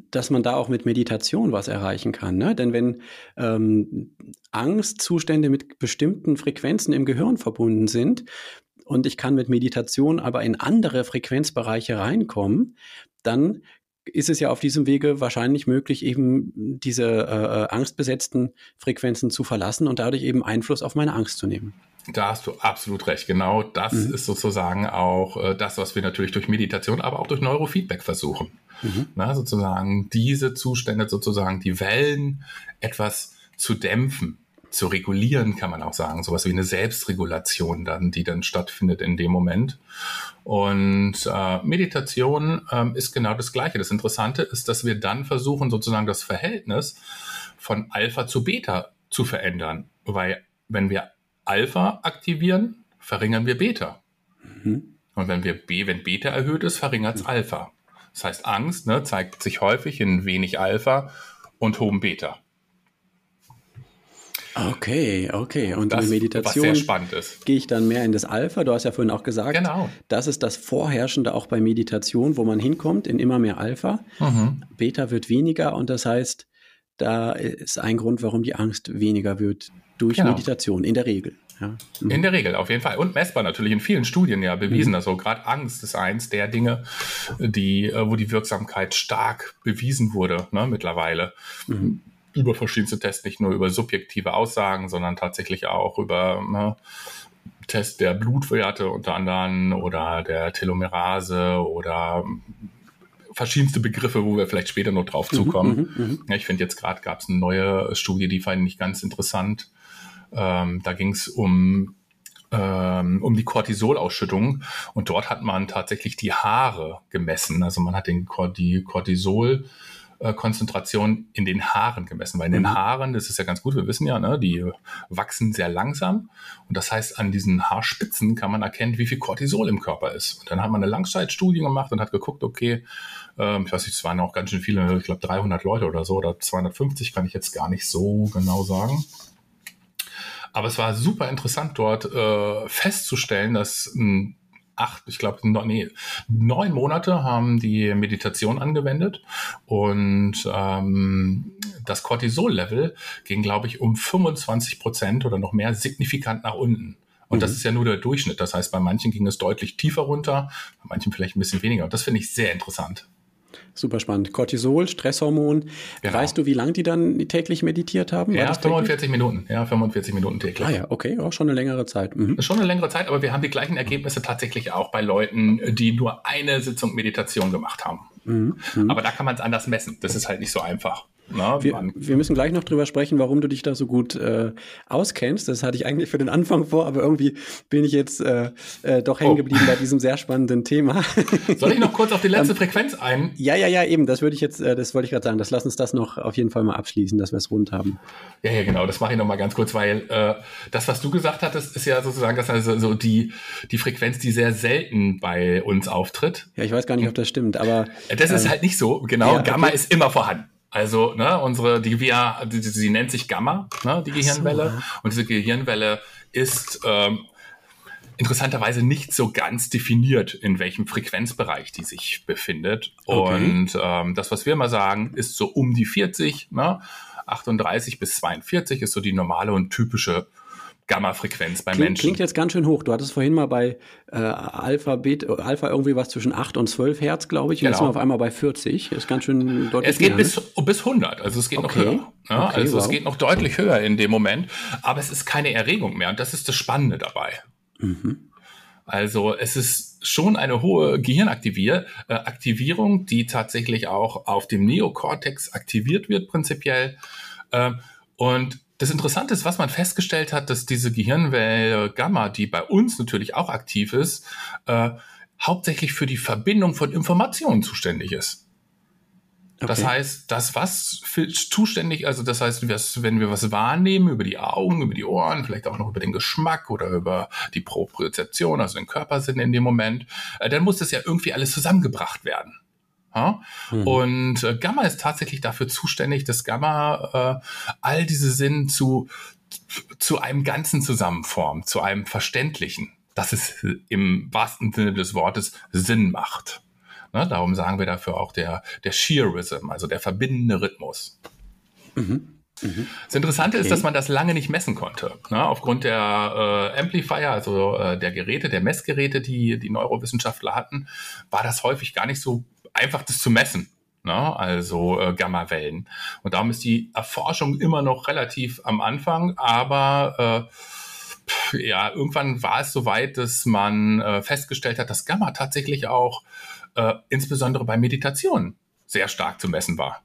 dass man da auch mit Meditation was erreichen kann. Ne? Denn wenn ähm, Angstzustände mit bestimmten Frequenzen im Gehirn verbunden sind und ich kann mit Meditation aber in andere Frequenzbereiche reinkommen, dann ist es ja auf diesem Wege wahrscheinlich möglich, eben diese äh, äh, angstbesetzten Frequenzen zu verlassen und dadurch eben Einfluss auf meine Angst zu nehmen. Da hast du absolut recht. Genau das mhm. ist sozusagen auch äh, das, was wir natürlich durch Meditation, aber auch durch Neurofeedback versuchen. Mhm. Na, sozusagen diese Zustände, sozusagen die Wellen etwas zu dämpfen zu regulieren, kann man auch sagen. Sowas wie eine Selbstregulation dann, die dann stattfindet in dem Moment. Und äh, Meditation ähm, ist genau das Gleiche. Das Interessante ist, dass wir dann versuchen, sozusagen das Verhältnis von Alpha zu Beta zu verändern. Weil wenn wir Alpha aktivieren, verringern wir Beta. Mhm. Und wenn wir B, wenn Beta erhöht ist, verringert es mhm. Alpha. Das heißt, Angst ne, zeigt sich häufig in wenig Alpha und hohem Beta. Okay, okay. Und das, in der Meditation gehe ich dann mehr in das Alpha. Du hast ja vorhin auch gesagt, genau. das ist das Vorherrschende auch bei Meditation, wo man hinkommt, in immer mehr Alpha. Mhm. Beta wird weniger und das heißt, da ist ein Grund, warum die Angst weniger wird durch genau. Meditation, in der Regel. Ja. Mhm. In der Regel, auf jeden Fall. Und messbar natürlich in vielen Studien ja bewiesen. Mhm. Also gerade Angst ist eins der Dinge, die, äh, wo die Wirksamkeit stark bewiesen wurde ne, mittlerweile. Mhm über verschiedenste Tests, nicht nur über subjektive Aussagen, sondern tatsächlich auch über ne, Test der Blutwerte unter anderem oder der Telomerase oder verschiedenste Begriffe, wo wir vielleicht später noch drauf mhm, zukommen. Mhm, mhm, ich finde jetzt gerade gab es eine neue Studie, die fand ich ganz interessant. Ähm, da ging es um ähm, um die Cortisolausschüttung und dort hat man tatsächlich die Haare gemessen. Also man hat den, die Cortisol Konzentration in den Haaren gemessen, weil in den mhm. Haaren, das ist ja ganz gut, wir wissen ja, ne, die wachsen sehr langsam und das heißt, an diesen Haarspitzen kann man erkennen, wie viel Cortisol im Körper ist. Und dann hat man eine Langzeitstudie gemacht und hat geguckt, okay, ähm, ich weiß nicht, es waren auch ganz schön viele, ich glaube 300 Leute oder so oder 250, kann ich jetzt gar nicht so genau sagen. Aber es war super interessant dort äh, festzustellen, dass ein acht, ich glaube, nee, neun Monate haben die Meditation angewendet und ähm, das Cortisol-Level ging, glaube ich, um 25 Prozent oder noch mehr signifikant nach unten. Und mhm. das ist ja nur der Durchschnitt. Das heißt, bei manchen ging es deutlich tiefer runter, bei manchen vielleicht ein bisschen weniger. Und das finde ich sehr interessant. Super spannend. Cortisol, Stresshormon. Genau. Weißt du, wie lange die dann täglich meditiert haben? War ja, 45 Minuten. Ja, 45 Minuten täglich. Ah ja, okay, auch schon eine längere Zeit. Mhm. Schon eine längere Zeit, aber wir haben die gleichen Ergebnisse tatsächlich auch bei Leuten, die nur eine Sitzung Meditation gemacht haben. Mhm. Mhm. Aber da kann man es anders messen. Das ist halt nicht so einfach. Na, wir, wir, müssen gleich noch drüber sprechen, warum du dich da so gut äh, auskennst. Das hatte ich eigentlich für den Anfang vor, aber irgendwie bin ich jetzt äh, äh, doch hängen oh. geblieben oh. bei diesem sehr spannenden Thema. (laughs) Soll ich noch kurz auf die letzte ähm, Frequenz ein? Ja, ja, ja, eben. Das würde ich jetzt, äh, das wollte ich gerade sagen. Das lass uns das noch auf jeden Fall mal abschließen, dass wir es rund haben. Ja, ja, genau. Das mache ich noch mal ganz kurz, weil äh, das, was du gesagt hattest, ist ja sozusagen das also so die die Frequenz, die sehr selten bei uns auftritt. Ja, ich weiß gar nicht, ob das stimmt, aber das ist ähm, halt nicht so. Genau, ja, Gamma okay. ist immer vorhanden. Also, ne, unsere, die wir, die, sie nennt sich Gamma, ne, die Gehirnwelle. So. Und diese Gehirnwelle ist ähm, interessanterweise nicht so ganz definiert, in welchem Frequenzbereich die sich befindet. Okay. Und ähm, das, was wir immer sagen, ist so um die 40, ne? 38 bis 42 ist so die normale und typische Gamma-Frequenz bei klingt, Menschen. Klingt jetzt ganz schön hoch. Du hattest vorhin mal bei äh, Alpha, Beta, Alpha irgendwie was zwischen 8 und 12 Hertz, glaube ich. Und genau. jetzt sind wir auf einmal bei 40. Das ist ganz schön deutlich. Es geht mehr, bis, ne? bis 100. Also es geht okay. noch höher. Ja, okay, also wow. es geht noch deutlich höher in dem Moment. Aber es ist keine Erregung mehr. Und das ist das Spannende dabei. Mhm. Also es ist schon eine hohe Gehirnaktivierung, äh, die tatsächlich auch auf dem Neokortex aktiviert wird prinzipiell. Äh, und das Interessante ist, was man festgestellt hat, dass diese Gehirnwelle Gamma, die bei uns natürlich auch aktiv ist, äh, hauptsächlich für die Verbindung von Informationen zuständig ist. Okay. Das heißt, das was für zuständig, also das heißt, wenn wir was wahrnehmen über die Augen, über die Ohren, vielleicht auch noch über den Geschmack oder über die Propriozeption, also den Körpersinn in dem Moment, äh, dann muss das ja irgendwie alles zusammengebracht werden. Ja? Mhm. Und äh, Gamma ist tatsächlich dafür zuständig, dass Gamma äh, all diese Sinn zu, zu einem Ganzen zusammenformt, zu einem Verständlichen, dass es im wahrsten Sinne des Wortes Sinn macht. Ne? Darum sagen wir dafür auch der, der Shear Rhythm, also der verbindende Rhythmus. Mhm. Mhm. Das Interessante okay. ist, dass man das lange nicht messen konnte. Ne? Aufgrund der äh, Amplifier, also äh, der Geräte, der Messgeräte, die die Neurowissenschaftler hatten, war das häufig gar nicht so einfach, das zu messen. Ne? Also äh, Gammawellen. Und darum ist die Erforschung immer noch relativ am Anfang, aber äh, ja, irgendwann war es soweit, dass man äh, festgestellt hat, dass Gamma tatsächlich auch äh, insbesondere bei Meditation sehr stark zu messen war.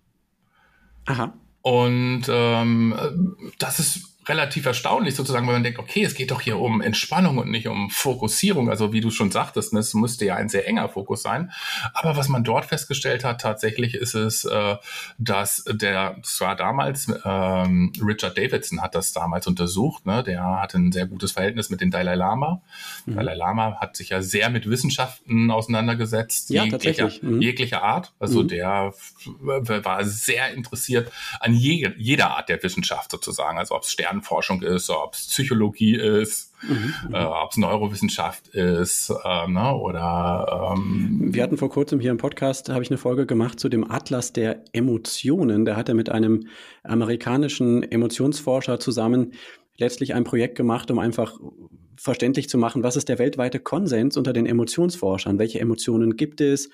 Aha. Und ähm, das ist relativ erstaunlich sozusagen, weil man denkt, okay, es geht doch hier um Entspannung und nicht um Fokussierung. Also wie du schon sagtest, ne, es müsste ja ein sehr enger Fokus sein. Aber was man dort festgestellt hat, tatsächlich ist es, äh, dass der, zwar damals, ähm, Richard Davidson hat das damals untersucht, ne, der hatte ein sehr gutes Verhältnis mit dem Dalai Lama. Mhm. Dalai Lama hat sich ja sehr mit Wissenschaften auseinandergesetzt, ja, jeglicher, mhm. jeglicher Art. Also mhm. der war sehr interessiert an je, jeder Art der Wissenschaft sozusagen, also ob es Sterne Kernforschung ist, ob es Psychologie ist, mhm. äh, ob es Neurowissenschaft ist äh, ne, oder ähm, Wir hatten vor kurzem hier im Podcast, habe ich eine Folge gemacht zu dem Atlas der Emotionen. Da hat er mit einem amerikanischen Emotionsforscher zusammen letztlich ein Projekt gemacht, um einfach verständlich zu machen, was ist der weltweite Konsens unter den Emotionsforschern? Welche Emotionen gibt es?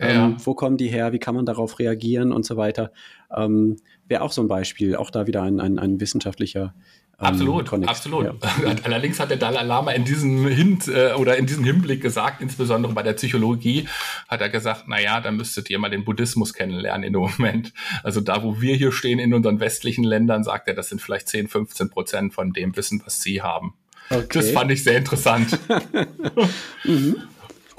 Ja. Ähm, wo kommen die her? Wie kann man darauf reagieren und so weiter? Ähm, Wäre auch so ein Beispiel, auch da wieder ein, ein, ein wissenschaftlicher ähm, absolut, Konnex. absolut. Ja. (laughs) Allerdings hat der Dalai Lama in diesem Hint äh, oder in diesem Hinblick gesagt, insbesondere bei der Psychologie, hat er gesagt, na ja, dann müsstet ihr mal den Buddhismus kennenlernen in dem Moment. Also da, wo wir hier stehen in unseren westlichen Ländern, sagt er, das sind vielleicht 10, 15 Prozent von dem Wissen, was sie haben. Okay. Das fand ich sehr interessant. (laughs) (laughs) mhm.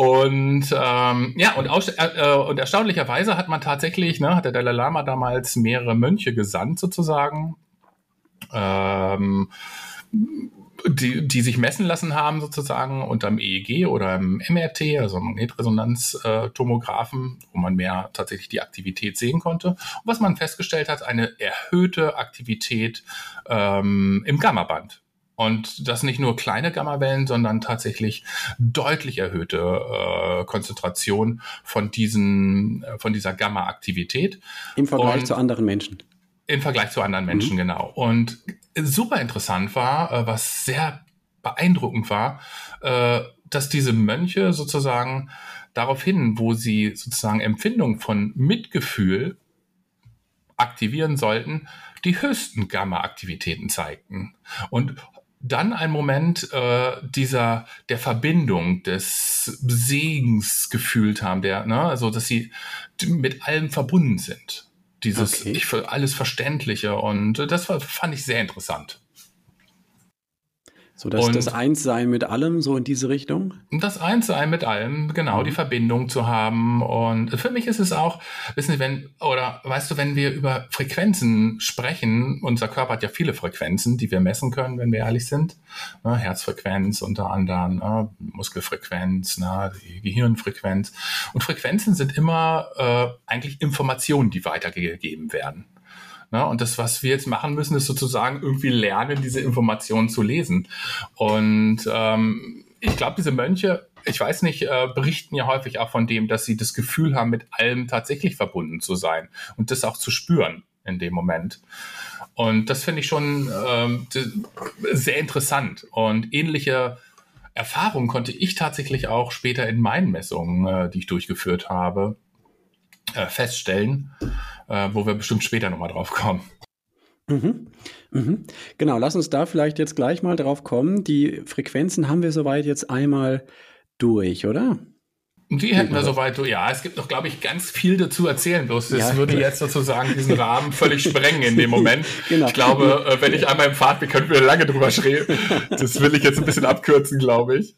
Und ähm, ja, und, äh, und erstaunlicherweise hat man tatsächlich, ne, hat der Dalai Lama damals mehrere Mönche gesandt, sozusagen, ähm, die, die sich messen lassen haben, sozusagen unterm EEG oder im MRT, also Magnetresonanztomographen, wo man mehr tatsächlich die Aktivität sehen konnte. Und was man festgestellt hat, eine erhöhte Aktivität ähm, im Gammaband. Und das nicht nur kleine Gammawellen, sondern tatsächlich deutlich erhöhte äh, Konzentration von diesen, äh, von dieser Gamma-Aktivität. Im Vergleich Und zu anderen Menschen. Im Vergleich zu anderen Menschen, mhm. genau. Und super interessant war, äh, was sehr beeindruckend war, äh, dass diese Mönche sozusagen darauf hin, wo sie sozusagen Empfindung von Mitgefühl aktivieren sollten, die höchsten Gamma-Aktivitäten zeigten. Und dann ein Moment äh, dieser der Verbindung des Segens gefühlt haben, der ne, also dass sie mit allem verbunden sind. Dieses okay. ich für alles Verständliche und das war, fand ich sehr interessant. So dass und das Einssein mit allem, so in diese Richtung? Das Einssein mit allem, genau, mhm. die Verbindung zu haben. Und für mich ist es auch, wissen Sie, wenn, oder weißt du, wenn wir über Frequenzen sprechen, unser Körper hat ja viele Frequenzen, die wir messen können, wenn wir ehrlich sind. Ne, Herzfrequenz unter anderem, ne, Muskelfrequenz, ne, Gehirnfrequenz. Und Frequenzen sind immer äh, eigentlich Informationen, die weitergegeben werden. Ne? Und das, was wir jetzt machen müssen, ist sozusagen irgendwie lernen, diese Informationen zu lesen. Und ähm, ich glaube, diese Mönche, ich weiß nicht, äh, berichten ja häufig auch von dem, dass sie das Gefühl haben, mit allem tatsächlich verbunden zu sein und das auch zu spüren in dem Moment. Und das finde ich schon ähm, sehr interessant. Und ähnliche Erfahrungen konnte ich tatsächlich auch später in meinen Messungen, äh, die ich durchgeführt habe, äh, feststellen äh, wo wir bestimmt später nochmal drauf kommen. Mhm. Mhm. Genau, lass uns da vielleicht jetzt gleich mal drauf kommen. Die Frequenzen haben wir soweit jetzt einmal durch, oder? Die hätten wir soweit, ja, es gibt noch, glaube ich, ganz viel dazu erzählen. Bloß das ja, würde jetzt sozusagen diesen Rahmen völlig sprengen in dem Moment. (laughs) Genau. Ich glaube, äh, wenn ich einmal im Fahrt bin, können wir lange drüber schreiben. (laughs) Das will ich jetzt ein bisschen abkürzen, glaube ich.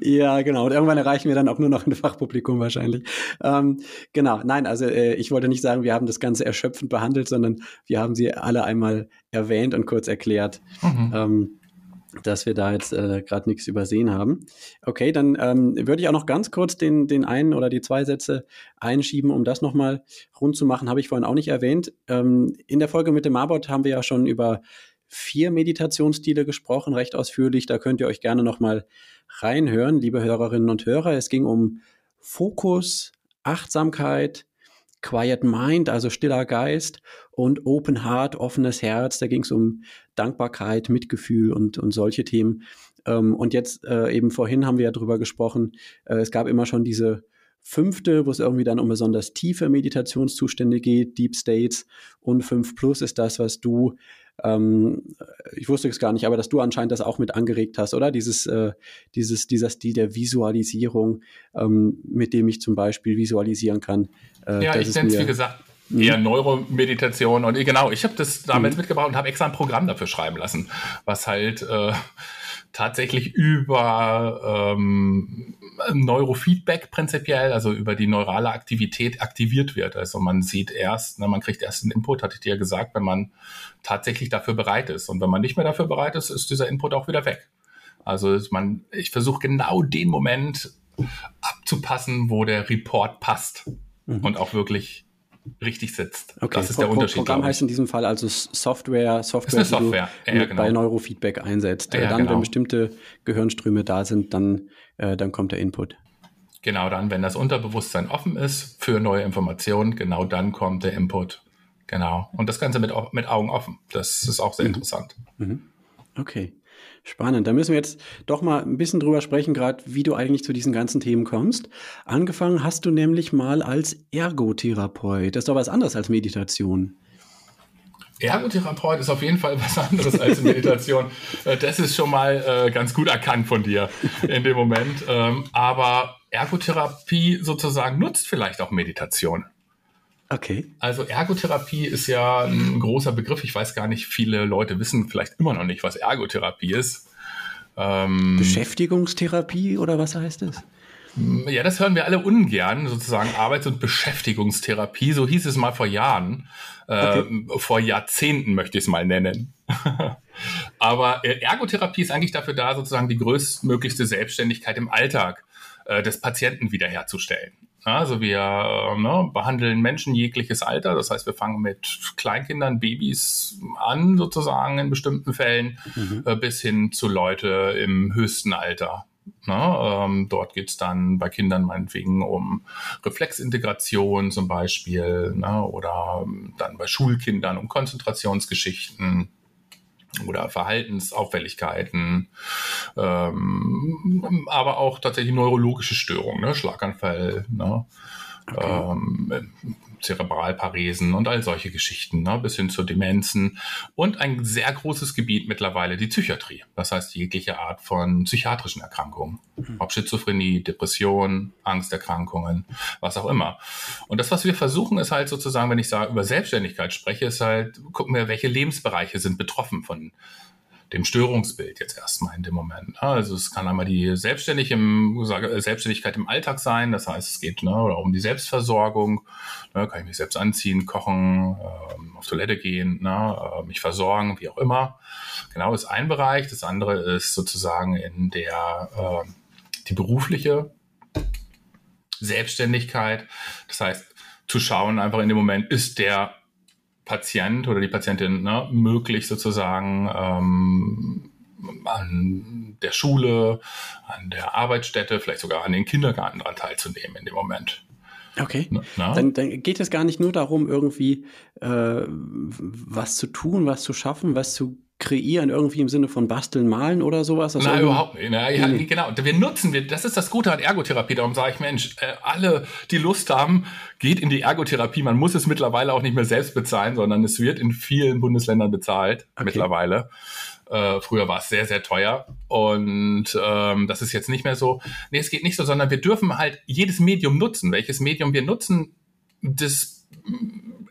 Ja, genau. Und irgendwann erreichen wir dann auch nur noch ein Fachpublikum wahrscheinlich. Ähm, genau, nein, also äh, ich wollte nicht sagen, wir haben das Ganze erschöpfend behandelt, sondern wir haben sie alle einmal erwähnt und kurz erklärt. Mhm. Ähm, dass wir da jetzt äh, gerade nichts übersehen haben. Okay, dann ähm, würde ich auch noch ganz kurz den, den einen oder die zwei Sätze einschieben, um das nochmal rund zu machen, habe ich vorhin auch nicht erwähnt. Ähm, in der Folge mit dem Marbot haben wir ja schon über vier Meditationsstile gesprochen, recht ausführlich. Da könnt ihr euch gerne nochmal reinhören, liebe Hörerinnen und Hörer. Es ging um Fokus, Achtsamkeit, Quiet Mind, also stiller Geist und Open Heart, offenes Herz. Da ging es um Dankbarkeit, Mitgefühl und, und solche Themen. Ähm, und jetzt äh, eben vorhin haben wir ja drüber gesprochen, äh, es gab immer schon diese fünfte, wo es irgendwie dann um besonders tiefe Meditationszustände geht, Deep States. Und 5 Plus ist das, was du ähm, ich wusste es gar nicht, aber dass du anscheinend das auch mit angeregt hast, oder? Dieses, äh, dieses, dieser Stil der Visualisierung, ähm, mit dem ich zum Beispiel visualisieren kann. Äh, ja, ich nenne es, wie gesagt. Eher Neuromeditation. Und genau, ich habe das damals mhm. mitgebracht und habe extra ein Programm dafür schreiben lassen, was halt äh, tatsächlich über ähm, Neurofeedback prinzipiell, also über die neurale Aktivität aktiviert wird. Also man sieht erst, ne, man kriegt erst einen Input, hatte ich dir gesagt, wenn man tatsächlich dafür bereit ist. Und wenn man nicht mehr dafür bereit ist, ist dieser Input auch wieder weg. Also man, ich versuche genau den Moment abzupassen, wo der Report passt mhm. und auch wirklich richtig sitzt. Okay. Das ist der Pro Unterschied. Programm heißt in diesem Fall also Software, Software, Software. die du ja, genau. bei Neurofeedback einsetzt. Ja, dann, genau. wenn bestimmte Gehirnströme da sind, dann, äh, dann kommt der Input. Genau dann, wenn das Unterbewusstsein offen ist für neue Informationen, genau dann kommt der Input. Genau. Und das Ganze mit, mit Augen offen. Das ist auch sehr mhm. interessant. Mhm. Okay. Spannend. Da müssen wir jetzt doch mal ein bisschen drüber sprechen, gerade wie du eigentlich zu diesen ganzen Themen kommst. Angefangen hast du nämlich mal als Ergotherapeut. Das ist doch was anderes als Meditation. Ergotherapeut ist auf jeden Fall was anderes als Meditation. (laughs) Äh, das ist schon mal äh, ganz gut erkannt von dir in dem Moment. Ähm, aber Ergotherapie sozusagen nutzt vielleicht auch Meditation. Okay. Also Ergotherapie ist ja ein großer Begriff. Ich weiß gar nicht, viele Leute wissen vielleicht immer noch nicht, was Ergotherapie ist. Ähm, Beschäftigungstherapie oder was heißt das? Ja, das hören wir alle ungern, sozusagen Arbeits- und Beschäftigungstherapie. So hieß es mal vor Jahren. Okay. Äh, vor Jahrzehnten möchte ich es mal nennen. (laughs) Aber äh, Ergotherapie ist eigentlich dafür da, sozusagen die größtmöglichste Selbstständigkeit im Alltag äh, des Patienten wiederherzustellen. Also wir äh, ne, behandeln Menschen jegliches Alter. Das heißt, wir fangen mit Kleinkindern, Babys an, sozusagen in bestimmten Fällen, mhm. äh, bis hin zu Leute im höchsten Alter. Ne? Ähm, dort geht's dann bei Kindern meinetwegen um Reflexintegration zum Beispiel ne? oder ähm, dann bei Schulkindern um Konzentrationsgeschichten oder Verhaltensauffälligkeiten, ähm, aber auch tatsächlich neurologische Störungen, ne? Schlaganfall, ne? Okay. Ähm, Zerebralparesen und all solche Geschichten, ne, bis hin zu Demenzen und ein sehr großes Gebiet mittlerweile die Psychiatrie. Das heißt jegliche Art von psychiatrischen Erkrankungen, mhm. ob Schizophrenie, Depression, Angsterkrankungen, was auch immer. Und das, was wir versuchen, ist halt sozusagen, wenn ich sage, über Selbstständigkeit spreche, ist halt, gucken wir, welche Lebensbereiche sind betroffen von dem Störungsbild jetzt erstmal in dem Moment. Ne? Also es kann einmal die Selbstständig im, Selbstständigkeit im Alltag sein, das heißt, es geht ne, um die Selbstversorgung, ne, kann ich mich selbst anziehen, kochen, ähm, auf Toilette gehen, ne, äh, mich versorgen, wie auch immer. Genau ist ein Bereich. Das andere ist sozusagen in der äh, die berufliche Selbstständigkeit. Das heißt, zu schauen einfach in dem Moment, ist der Patient oder die Patientin ne, möglich sozusagen ähm, an der Schule, an der Arbeitsstätte, vielleicht sogar an den Kindergarten daran teilzunehmen in dem Moment. Okay. Dann, dann, geht es gar nicht nur darum, irgendwie äh, was zu tun, was zu schaffen, was zu kreieren, irgendwie im Sinne von basteln, malen oder sowas? Nein, überhaupt nicht. Na, ja, nee. Genau. Wir nutzen, wir, das ist das Gute an Ergotherapie. Darum sage ich, Mensch, äh, alle, die Lust haben, geht in die Ergotherapie. Man muss es mittlerweile auch nicht mehr selbst bezahlen, sondern es wird in vielen Bundesländern bezahlt okay. mittlerweile. Äh, früher war es sehr, sehr teuer und ähm, das ist jetzt nicht mehr so. Nee, es geht nicht so, sondern wir dürfen halt jedes Medium nutzen. Welches Medium wir nutzen, das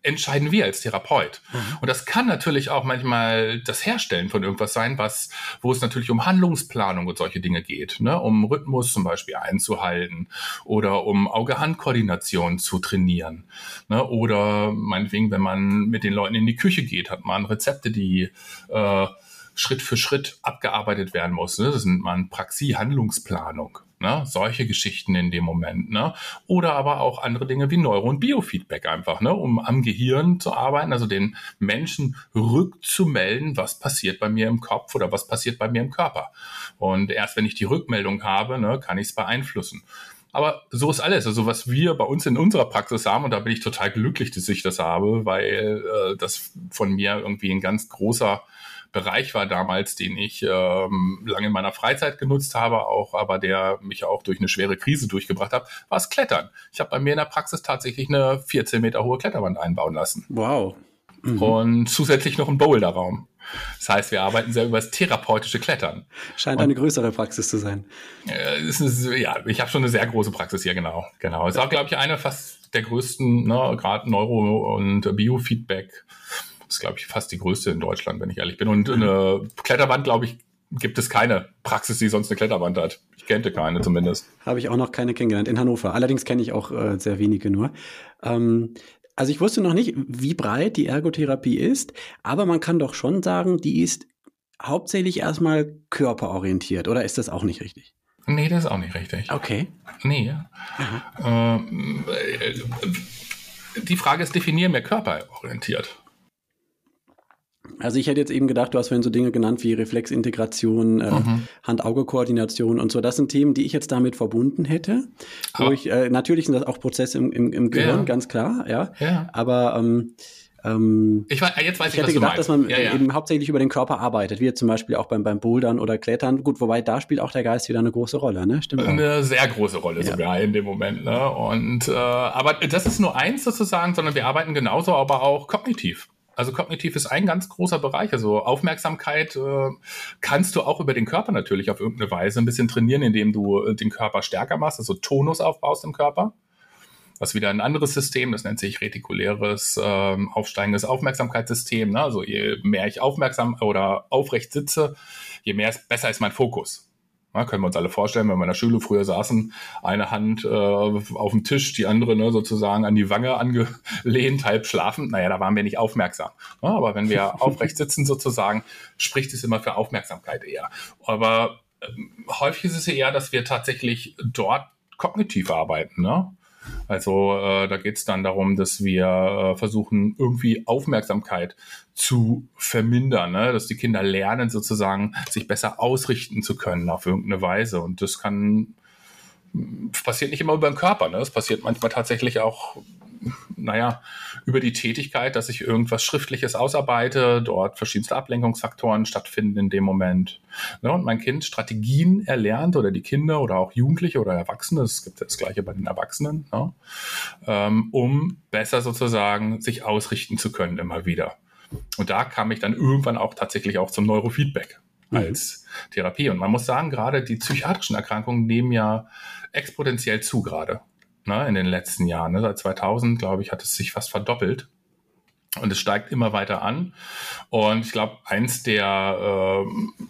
entscheiden wir als Therapeut. Mhm. Und das kann natürlich auch manchmal das Herstellen von irgendwas sein, was, wo es natürlich um Handlungsplanung und solche Dinge geht, ne? um Rhythmus zum Beispiel einzuhalten oder um Auge-Hand-Koordination zu trainieren. Ne? Oder meinetwegen, wenn man mit den Leuten in die Küche geht, hat man Rezepte, die äh, Schritt für Schritt abgearbeitet werden muss. Ne? Das nennt man Praxie-Handlungsplanung. Ne? Solche Geschichten in dem Moment. Ne? Oder aber auch andere Dinge wie Neuro- und Biofeedback einfach, ne? um am Gehirn zu arbeiten, also den Menschen rückzumelden, was passiert bei mir im Kopf oder was passiert bei mir im Körper. Und erst wenn ich die Rückmeldung habe, ne, kann ich es beeinflussen. Aber so ist alles. Also was wir bei uns in unserer Praxis haben, und da bin ich total glücklich, dass ich das habe, weil äh, das von mir irgendwie ein ganz großer Bereich war damals, den ich ähm, lange in meiner Freizeit genutzt habe, auch, aber der mich auch durch eine schwere Krise durchgebracht hat, war es Klettern. Ich habe bei mir in der Praxis tatsächlich eine 14 Meter hohe Kletterwand einbauen lassen. Wow. Mhm. Und zusätzlich noch ein Boulderraum. Das heißt, wir arbeiten sehr über das therapeutische Klettern. Scheint eine größere Praxis zu sein. Äh, ist ja, ich habe schon eine sehr große Praxis hier, genau. Genau. Ist auch, glaube ich, eine fast der größten, ne, gerade Neuro- und Biofeedback ist, glaube ich, fast die größte in Deutschland, wenn ich ehrlich bin. Und eine Kletterwand, glaube ich, gibt es keine Praxis, die sonst eine Kletterwand hat. Ich kennte keine zumindest. Habe ich auch noch keine kennengelernt in Hannover. Allerdings kenne ich auch äh, sehr wenige nur. Ähm, also ich wusste noch nicht, wie breit die Ergotherapie ist, aber man kann doch schon sagen, die ist hauptsächlich erstmal körperorientiert, oder ist das auch nicht richtig? Nee, das ist auch nicht richtig. Okay. Nee. Ähm, äh, die Frage ist, definieren wir körperorientiert? Also ich hätte jetzt eben gedacht, du hast vorhin so Dinge genannt wie Reflexintegration, äh, mhm. Hand-Auge-Koordination und so. Das sind Themen, die ich jetzt damit verbunden hätte. Wo ich, äh, natürlich sind das auch Prozesse im, im, im Gehirn, ja. ganz klar, ja. ja. Aber ähm, ähm, ich, weiß, jetzt weiß ich, ich hätte gedacht, dass man ja, ja. eben hauptsächlich über den Körper arbeitet, wie zum Beispiel auch beim, beim Bouldern oder Klettern. Gut, wobei da spielt auch der Geist wieder eine große Rolle, ne? Stimmt. Eine auch. sehr große Rolle ja. sogar in dem Moment. Ne? Und äh, aber das ist nur eins sozusagen, sondern wir arbeiten genauso, aber auch kognitiv. Also kognitiv ist ein ganz großer Bereich. Also Aufmerksamkeit äh, kannst du auch über den Körper natürlich auf irgendeine Weise ein bisschen trainieren, indem du äh, den Körper stärker machst, also Tonus aufbaust im Körper. Was wieder ein anderes System, das nennt sich retikuläres ähm, aufsteigendes Aufmerksamkeitssystem. Ne? Also je mehr ich aufmerksam oder aufrecht sitze, je mehr, besser ist mein Fokus. Ja, können wir uns alle vorstellen, wenn wir in der Schule früher saßen, eine Hand äh, auf dem Tisch, die andere ne, sozusagen an die Wange angelehnt, halb schlafend. Naja, da waren wir nicht aufmerksam. Ja, aber wenn wir (laughs) aufrecht sitzen sozusagen, spricht es immer für Aufmerksamkeit eher. Aber äh, häufig ist es eher, dass wir tatsächlich dort kognitiv arbeiten. Ne? Also äh, da geht es dann darum, dass wir äh, versuchen, irgendwie Aufmerksamkeit zu vermindern, ne? dass die Kinder lernen, sozusagen sich besser ausrichten zu können auf irgendeine Weise. Und das kann passiert nicht immer über den Körper, ne? Das passiert manchmal tatsächlich auch naja, über die Tätigkeit, dass ich irgendwas Schriftliches ausarbeite, dort verschiedenste Ablenkungsfaktoren stattfinden in dem Moment. Ne, und mein Kind Strategien erlernt oder die Kinder oder auch Jugendliche oder Erwachsene, es gibt das gleiche bei den Erwachsenen, ne, ähm, um besser sozusagen sich ausrichten zu können immer wieder. Und da kam ich dann irgendwann auch tatsächlich auch zum Neurofeedback mhm. als Therapie. Und man muss sagen, gerade die psychiatrischen Erkrankungen nehmen ja exponentiell zu gerade ne, in den letzten Jahren. Ne? Seit 2000, glaube ich, hat es sich fast verdoppelt. Und es steigt immer weiter an. Und ich glaube, eins der äh,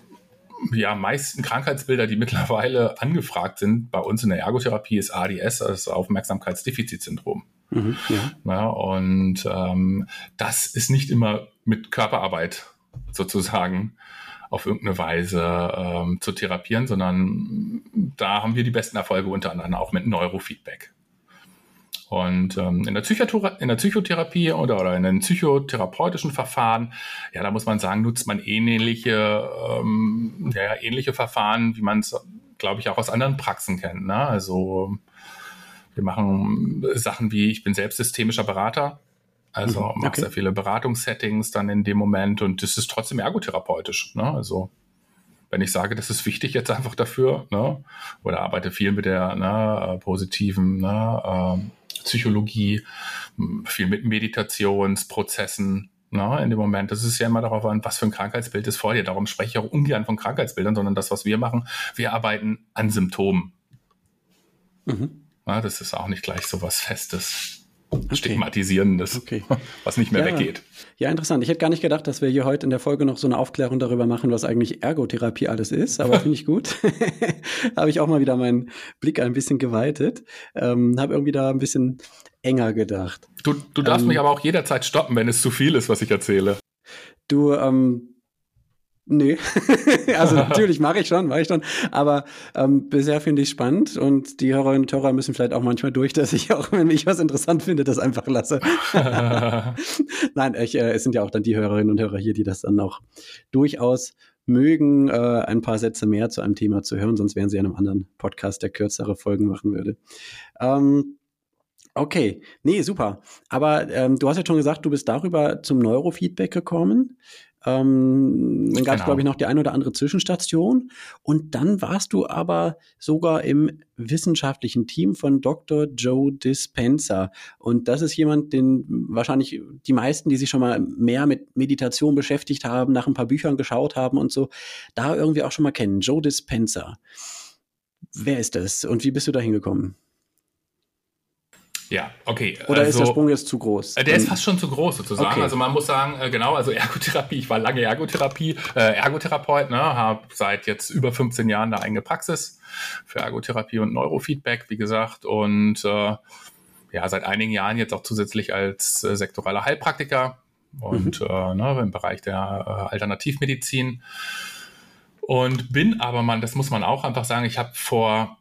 ja, meisten Krankheitsbilder, die (laughs) mittlerweile angefragt sind bei uns in der Ergotherapie, ist ADS, also Aufmerksamkeitsdefizitsyndrom. Mhm, ja. ja. und ähm, das ist nicht immer mit Körperarbeit sozusagen auf irgendeine Weise ähm, zu therapieren, sondern da haben wir die besten Erfolge unter anderem auch mit Neurofeedback. Und ähm, in, der in der Psychotherapie oder, oder in den psychotherapeutischen Verfahren, ja, da muss man sagen, nutzt man ähnliche, ähm, ja, ähnliche Verfahren, wie man es, glaube ich, auch aus anderen Praxen kennt. Ne? Also wir machen Sachen wie, ich bin selbst systemischer Berater, also mhm, okay. mache sehr viele Beratungssettings dann in dem Moment und das ist trotzdem ergotherapeutisch. Ne? Also wenn ich sage, das ist wichtig jetzt einfach dafür, ne? oder arbeite viel mit der ne, positiven ne, äh, Psychologie, viel mit Meditationsprozessen. Na, in dem Moment. Das ist ja immer darauf an, was für ein Krankheitsbild ist vor dir. Darum spreche ich auch ungern von Krankheitsbildern, sondern das, was wir machen, wir arbeiten an Symptomen. Mhm. Na, das ist auch nicht gleich so was Festes. Okay. Stigmatisierendes, okay. (laughs) was nicht mehr ja. weggeht. Ja, interessant. Ich hätte gar nicht gedacht, dass wir hier heute in der Folge noch so eine Aufklärung darüber machen, was eigentlich Ergotherapie alles ist, aber finde ich gut. (laughs) Habe ich auch mal wieder meinen Blick ein bisschen geweitet. Ähm, Habe irgendwie da ein bisschen enger gedacht. Du, du darfst ähm, mich aber auch jederzeit stoppen, wenn es zu viel ist, was ich erzähle. Du, ähm, Nee, (laughs) also (laughs) natürlich mache ich schon, mache ich schon. Aber ähm, bisher finde ich spannend und die Hörerinnen und Hörer müssen vielleicht auch manchmal durch, (laughs) dass ich auch, wenn ich was interessant finde, das einfach lasse. Nein, ich, äh, es sind ja auch dann die Hörerinnen und Hörer hier, die das dann auch durchaus mögen, äh, ein paar Sätze mehr zu einem Thema zu hören, sonst wären sie in einem anderen Podcast, der kürzere Folgen machen würde. Ähm, Okay, nee, super. Aber ähm, du hast ja schon gesagt, du bist darüber zum Neurofeedback gekommen. Ähm, dann gab es, genau. glaube ich, noch die eine oder andere Zwischenstation. Und dann warst du aber sogar im wissenschaftlichen Team von Dr. Joe Dispenza. Und das ist jemand, den wahrscheinlich die meisten, die sich schon mal mehr mit Meditation beschäftigt haben, nach ein paar Büchern geschaut haben und so, da irgendwie auch schon mal kennen. Joe Dispenza. Wer ist das und wie bist du da hingekommen? Ja, okay. Oder also, ist der also, Sprung jetzt zu groß? Äh, der ist fast schon zu groß sozusagen. Okay. Also man muss sagen, äh, genau, also Ergotherapie, ich war lange Ergotherapie, äh, Ergotherapeut, ne, habe seit jetzt über 15 Jahren eine eigene Praxis für Ergotherapie und Neurofeedback, wie gesagt, und äh, ja, seit einigen Jahren jetzt auch zusätzlich als äh, sektoraler Heilpraktiker und mhm. äh, ne, im Bereich der äh, Alternativmedizin. Und bin aber man, das muss man auch einfach sagen, ich habe vor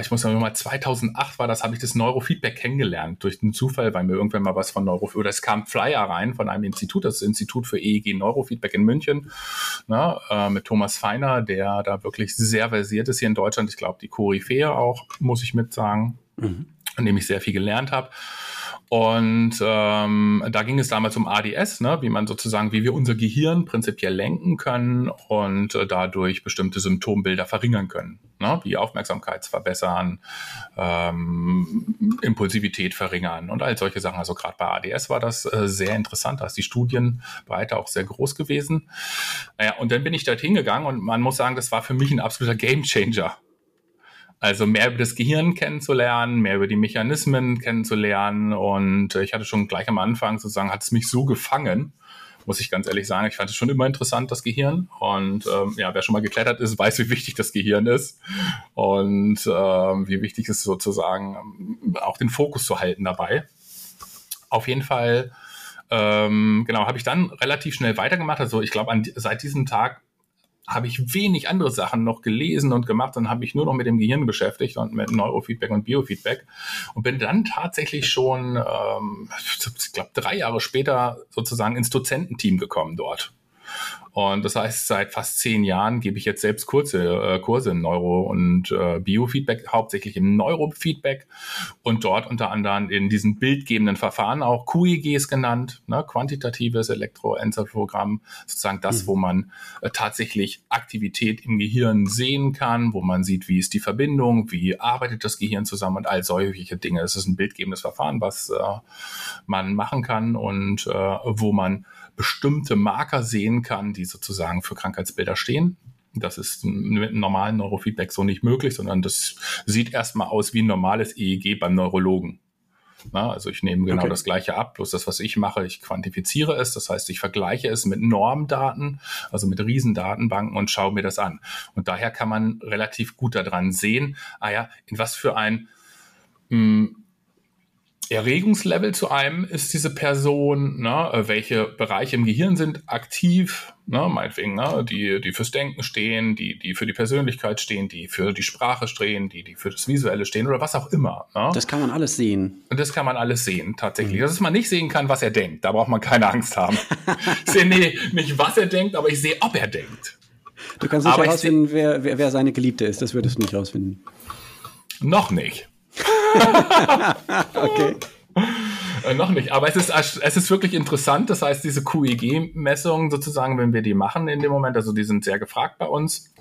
ich muss sagen, mal 2008 war das, habe ich das Neurofeedback kennengelernt durch den Zufall, weil mir irgendwann mal was von Neurofeedback, oder es kam Flyer rein von einem Institut, das Institut für EEG Neurofeedback in München, ne, äh, mit Thomas Feiner, der da wirklich sehr versiert ist hier in Deutschland. Ich glaube, die Koryphäe auch, muss ich mit sagen, mhm. an dem ich sehr viel gelernt habe. Und ähm, da ging es damals um ADS, ne, wie man sozusagen, wie wir unser Gehirn prinzipiell lenken können und äh, dadurch bestimmte Symptombilder verringern können, ne, wie Aufmerksamkeit verbessern, ähm, Impulsivität verringern und all solche Sachen. Also gerade bei ADS war das äh, sehr interessant, da ist die Studienbreite auch sehr groß gewesen. Naja, und dann bin ich dort hingegangen und man muss sagen, das war für mich ein absoluter Gamechanger also mehr über das Gehirn kennenzulernen, mehr über die Mechanismen kennenzulernen. Und ich hatte schon gleich am Anfang sozusagen, hat es mich so gefangen, muss ich ganz ehrlich sagen. Ich fand es schon immer interessant, das Gehirn. Und ähm, ja, wer schon mal geklettert ist, weiß, wie wichtig das Gehirn ist und ähm, wie wichtig es sozusagen ähm, auch den Fokus zu halten dabei. Auf jeden Fall ähm, genau, habe ich dann relativ schnell weitergemacht. Also ich glaube, seit diesem Tag habe ich wenig andere Sachen noch gelesen und gemacht. Dann habe ich nur noch mit dem Gehirn beschäftigt und mit Neurofeedback und Biofeedback und bin dann tatsächlich schon, ähm, ich glaube, drei Jahre später sozusagen ins Dozententeam gekommen dort. Und das heißt, seit fast zehn Jahren gebe ich jetzt selbst kurze äh, Kurse in Neuro- und äh, Biofeedback, hauptsächlich im Neurofeedback und dort unter anderem in diesen bildgebenden Verfahren auch QEGs genannt, ne, quantitatives Elektroenzephalogramm, sozusagen das, mhm. wo man äh, tatsächlich Aktivität im Gehirn sehen kann, wo man sieht, wie ist die Verbindung, wie arbeitet das Gehirn zusammen und all solche Dinge. Es ist ein bildgebendes Verfahren, was äh, man machen kann und äh, wo man bestimmte Marker sehen kann, die sozusagen für Krankheitsbilder stehen. Das ist mit einem normalen Neurofeedback so nicht möglich, sondern das sieht erstmal aus wie ein normales EEG beim Neurologen. Na, also ich nehme genau okay. das gleiche ab, bloß das, was ich mache, ich quantifiziere es. Das heißt, ich vergleiche es mit Normdaten, also mit Riesendatenbanken und schaue mir das an. Und daher kann man relativ gut daran sehen, ah ja, in was für ein mh, hm, Erregungslevel zu einem ist diese Person, ne, äh, welche Bereiche im Gehirn sind aktiv, ne, meinetwegen, ne, die, die fürs Denken stehen, die, die für die Persönlichkeit stehen, die für die Sprache stehen, die, die für das Visuelle stehen oder was auch immer. Ne? Das kann man alles sehen. Und das kann man alles sehen, tatsächlich. Mhm. Dass man nicht sehen kann, was er denkt, da braucht man keine Angst haben. ich sehe nee, nicht, was er denkt, aber ich sehe, ob er denkt. Du kannst nicht herausfinden, wer, wer, wer seine Geliebte ist, das würdest du nicht herausfinden. Noch nicht. (laughs) okay. Äh, noch nicht, aber es ist, es ist wirklich interessant. Das heißt, diese QEG-Messungen sozusagen, wenn wir die machen in dem Moment, also die sind sehr gefragt bei uns.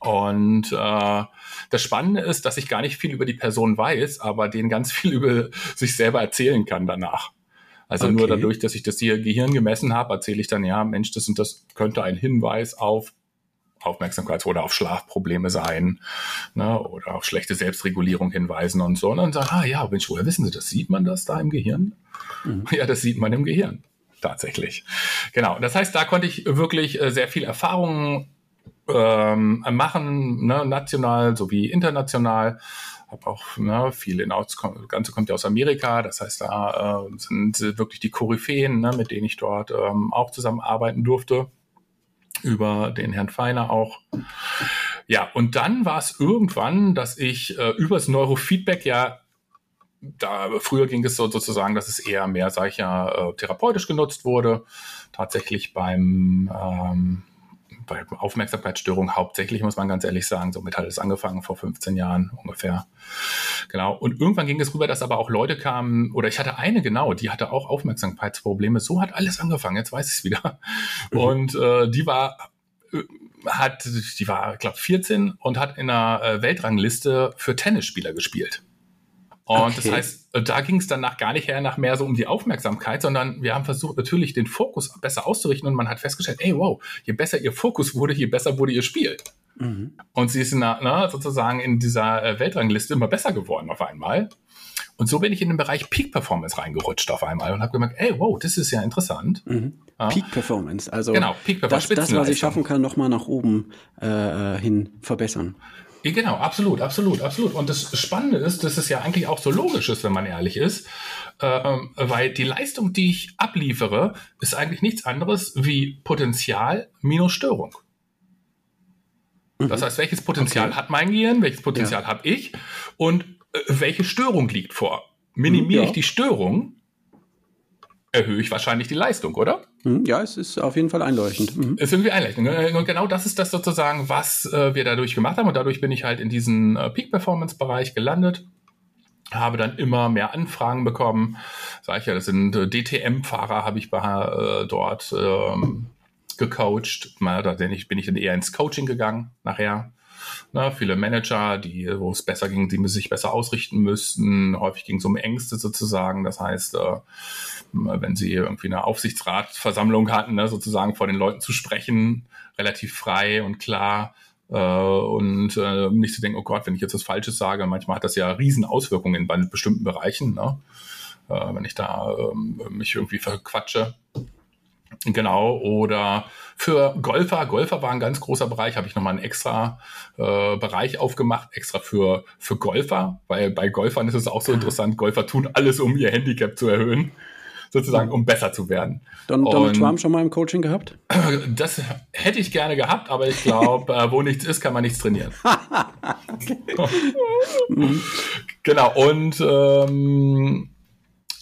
Und äh, das Spannende ist, dass ich gar nicht viel über die Person weiß, aber denen ganz viel über sich selber erzählen kann danach. Also okay. nur dadurch, dass ich das hier Gehirn gemessen habe, erzähle ich dann, ja, Mensch, das und das könnte ein Hinweis auf Aufmerksamkeits- oder auf Schlafprobleme sein ne, oder auf schlechte Selbstregulierung hinweisen und so. Und dann sagen, ah ja, Mensch, woher wissen Sie das? Sieht man das da im Gehirn? Mhm. Ja, das sieht man im Gehirn. Tatsächlich. Genau. Das heißt, da konnte ich wirklich äh, sehr viel Erfahrungen ähm, machen, ne, national sowie international. Habe auch ne, viel in das Ganze kommt ja aus Amerika. Das heißt, da äh, sind wirklich die Koryphäen, ne, mit denen ich dort ähm, auch zusammenarbeiten durfte über den Herrn Feiner auch. Ja, und dann war es irgendwann, dass ich äh, übers Neurofeedback ja da früher ging es so sozusagen, dass es eher mehr, sag ich ja, äh, therapeutisch genutzt wurde. Tatsächlich beim ähm, bei Aufmerksamkeitsstörung hauptsächlich, muss man ganz ehrlich sagen. Somit hat es angefangen vor 15 Jahren ungefähr. Genau. Und irgendwann ging es rüber, dass aber auch Leute kamen, oder ich hatte eine genau, die hatte auch Aufmerksamkeitsprobleme. So hat alles angefangen, jetzt weiß ich es wieder. Mhm. Und äh, die war äh, hat, die war, glaube 14 und hat in einer äh, Weltrangliste für Tennisspieler gespielt. Und okay. das heißt, äh, da ging es danach gar nicht her nach mehr so um die Aufmerksamkeit, sondern wir haben versucht, natürlich den Fokus besser auszurichten und man hat festgestellt, ey, wow, je besser ihr Fokus wurde, je besser wurde ihr Spiel. Mhm. Und sie ist na, na, sozusagen in dieser äh, Weltrangliste immer besser geworden auf einmal. Und so bin ich in den Bereich Peak Performance reingerutscht auf einmal und habe gemerkt, ey, wow, das ist ja interessant. Mhm. Ja. Peak Performance, also genau, Peak Performance, das, das, was ich schaffen kann, nochmal nach oben äh, äh hin verbessern. Genau, absolut, absolut, absolut. Und das Spannende ist, dass es ja eigentlich auch so logisch ist, wenn man ehrlich ist, ähm, weil die Leistung, die ich abliefere, ist eigentlich nichts anderes wie Potenzial minus Störung. Mhm. Das heißt, welches Potenzial okay. hat mein Gehirn, welches Potenzial ja. habe ich und äh, welche Störung liegt vor? Minimiere ja. ich die Störung, erhöhe ich wahrscheinlich die Leistung, oder? Hm, ja, es ist auf jeden Fall einleuchtend. Mhm. Es ist irgendwie einleuchtend. Ne? Und genau das ist das sozusagen, was äh, wir dadurch gemacht haben. Und dadurch bin ich halt in diesen äh, Peak-Performance-Bereich gelandet. Habe dann immer mehr Anfragen bekommen. Sag ich ja, das sind äh, DTM-Fahrer, habe ich bei, äh, dort ähm, gecoacht. Na, da bin ich, bin ich dann eher ins Coaching gegangen nachher. Na, viele Manager, die, wo es besser ging, die sich besser ausrichten müssten. Häufig ging es um Ängste sozusagen. Das heißt, äh, wenn sie irgendwie eine Aufsichtsratversammlung hatten, ne, sozusagen vor den Leuten zu sprechen, relativ frei und klar. Äh, und äh, nicht zu denken, oh Gott, wenn ich jetzt was Falsches sage, manchmal hat das ja riesen Auswirkungen in bestimmten Bereichen, ne? äh, wenn ich da ähm, mich irgendwie verquatsche. Genau, oder für Golfer, Golfer war ein ganz großer Bereich, habe ich nochmal einen extra äh, Bereich aufgemacht, extra für, für Golfer, weil bei Golfern ist es auch so interessant, Golfer tun alles, um ihr Handicap zu erhöhen, sozusagen, um besser zu werden. Don, Donald Und, Trump schon mal im Coaching gehabt? (clears throat) Das hätte ich gerne gehabt, aber ich glaube, äh, wo nichts ist, kann man nichts trainieren. (laughs) (laughs) genau, und ähm,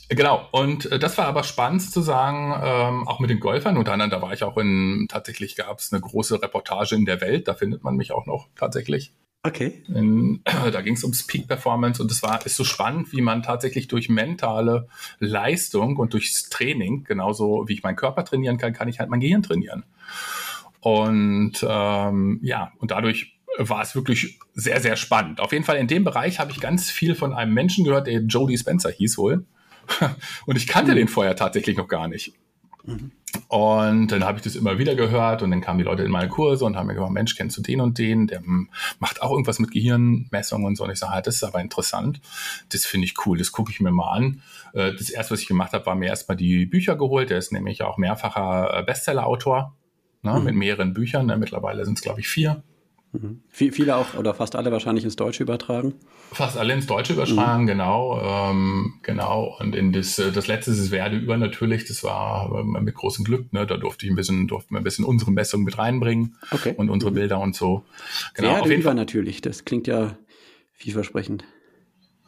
Genau, und äh, das war aber spannend zu sagen, ähm, auch mit den Golfern. Unter anderem, da war ich auch in, tatsächlich gab es eine große Reportage in der Welt, da findet man mich auch noch tatsächlich. Okay. In, (clears throat) da ging es ums Peak Performance und es war ist so spannend, wie man tatsächlich durch mentale Leistung und durchs Training, genauso wie ich meinen Körper trainieren kann, kann ich halt mein Gehirn trainieren. Und ähm, ja, und dadurch war es wirklich sehr, sehr spannend. Auf jeden Fall in dem Bereich habe ich ganz viel von einem Menschen gehört, der Jody Spencer hieß wohl. (laughs) Und ich kannte mhm. den vorher tatsächlich noch gar nicht. Mhm. Und dann habe ich das immer wieder gehört und dann kamen die Leute in meine Kurse und haben mir gesagt, Mensch, kennst du den und den? Der hm, macht auch irgendwas mit Gehirnmessungen und so. Und ich sage, das ist aber interessant. Das finde ich cool. Das gucke ich mir mal an. Äh, das erste, was ich gemacht habe, war mir erstmal die Bücher geholt. Der ist nämlich auch mehrfacher äh, Bestseller-Autor ne, mhm. mit mehreren Büchern. Ne, mittlerweile sind es, glaube ich, vier. Mhm. Viele auch oder fast alle wahrscheinlich ins Deutsche übertragen. Fast alle ins Deutsche übertragen, mhm. genau. Ähm, genau. Und in das, äh, das letzte ist Werde über natürlich, das war mit großem Glück, ne? Da durfte ich ein bisschen, durften wir ein bisschen unsere Messung mit reinbringen okay. und unsere mhm. Bilder und so. Genau. Werde auf jeden über Fall. natürlich, das klingt ja vielversprechend.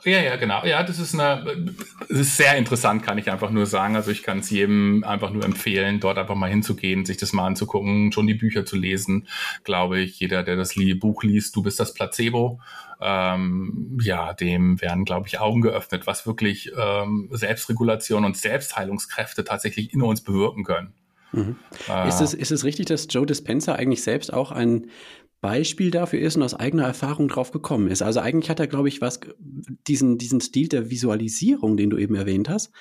Ja, ja, genau. Ja, das ist eine, das ist sehr interessant, kann ich einfach nur sagen. Also ich kann es jedem einfach nur empfehlen, dort einfach mal hinzugehen, sich das mal anzugucken, schon die Bücher zu lesen. Glaube ich, jeder, der das Buch liest, du bist das Placebo, ähm, ja, dem werden, glaube ich, Augen geöffnet, was wirklich ähm, Selbstregulation und Selbstheilungskräfte tatsächlich in uns bewirken können. Mhm. Äh, ist, es, ist es richtig, dass Joe Dispenza eigentlich selbst auch ein Beispiel dafür ist und aus eigener Erfahrung drauf gekommen ist. Also eigentlich hat er, glaube ich, was, diesen, diesen Stil der Visualisierung, den du eben erwähnt hast,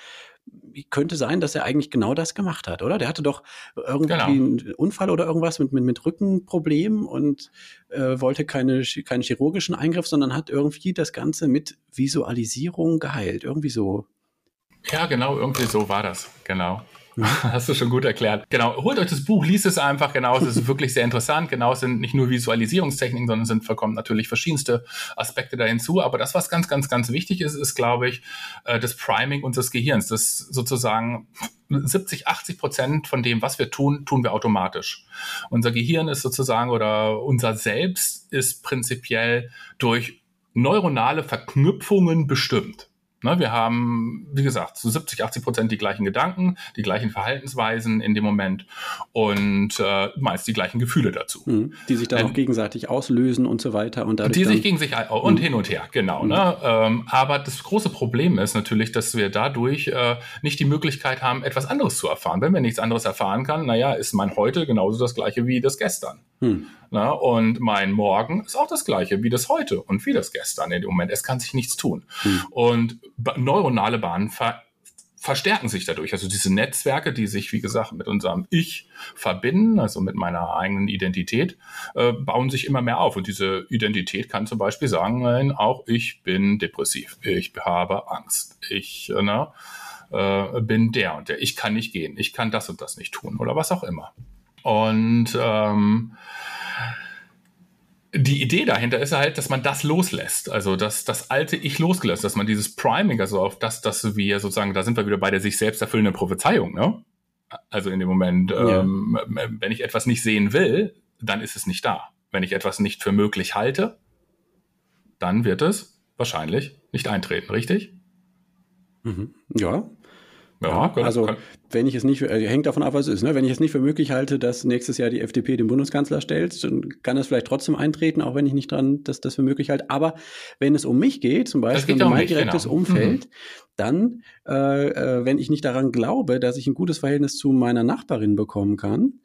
könnte sein, dass er eigentlich genau das gemacht hat, oder? Der hatte doch irgendwie genau. einen Unfall oder irgendwas mit, mit, mit Rückenproblemen und äh, wollte keine, keinen chirurgischen Eingriff, sondern hat irgendwie das Ganze mit Visualisierung geheilt. Irgendwie so. Ja, genau, irgendwie so war das, genau. (laughs) Hast du schon gut erklärt. Genau, holt euch das Buch, liest es einfach. Genau, es ist wirklich sehr interessant. Genau, es sind nicht nur Visualisierungstechniken, sondern es sind vollkommen natürlich verschiedenste Aspekte da hinzu. Aber das, was ganz, ganz, ganz wichtig ist, ist, glaube ich, äh, das Priming unseres Gehirns. Das sozusagen 70, 80 Prozent von dem, was wir tun, tun wir automatisch. Unser Gehirn ist sozusagen oder unser Selbst ist prinzipiell durch neuronale Verknüpfungen bestimmt. Ne, wir haben, wie gesagt, zu 70, 80 Prozent die gleichen Gedanken, die gleichen Verhaltensweisen in dem Moment und äh, meist die gleichen Gefühle dazu. Mhm, die sich dann ähm, auch gegenseitig auslösen und so weiter. Und dadurch die sich gegen sich und mhm. hin und her, genau. Mhm. Ne? Ähm, aber das große Problem ist natürlich, dass wir dadurch äh, nicht die Möglichkeit haben, etwas anderes zu erfahren. Wenn wir nichts anderes erfahren kann, naja, ist mein Heute genauso das gleiche wie das Gestern. Na, und mein Morgen ist auch das gleiche wie das heute und wie das gestern in dem Moment. Es kann sich nichts tun. Mhm. Und neuronale Bahnen ver verstärken sich dadurch. Also diese Netzwerke, die sich, wie gesagt, mit unserem Ich verbinden, also mit meiner eigenen Identität, äh, bauen sich immer mehr auf. Und diese Identität kann zum Beispiel sagen, auch ich bin depressiv, ich habe Angst, ich na, äh, bin der und der, ich kann nicht gehen, ich kann das und das nicht tun oder was auch immer. Und ähm, die Idee dahinter ist halt, dass man das loslässt. Also, dass das alte Ich losgelöst, dass man dieses Priming, also auf das, dass wir sozusagen, da sind wir wieder bei der sich selbst erfüllenden Prophezeiung, ne? Also in dem Moment, ja. ähm, wenn ich etwas nicht sehen will, dann ist es nicht da. Wenn ich etwas nicht für möglich halte, dann wird es wahrscheinlich nicht eintreten, richtig? Mhm. Ja, ja, kann, also kann. wenn ich es nicht, für, äh, hängt davon ab, was es ist. Ne? Wenn ich es nicht für möglich halte, dass nächstes Jahr die FDP den Bundeskanzler stellt, dann kann das vielleicht trotzdem eintreten, auch wenn ich nicht dran, dass das für möglich halte. Aber wenn es um mich geht, zum Beispiel um mein mich, direktes genau. Umfeld, mhm. dann, äh, äh, wenn ich nicht daran glaube, dass ich ein gutes Verhältnis zu meiner Nachbarin bekommen kann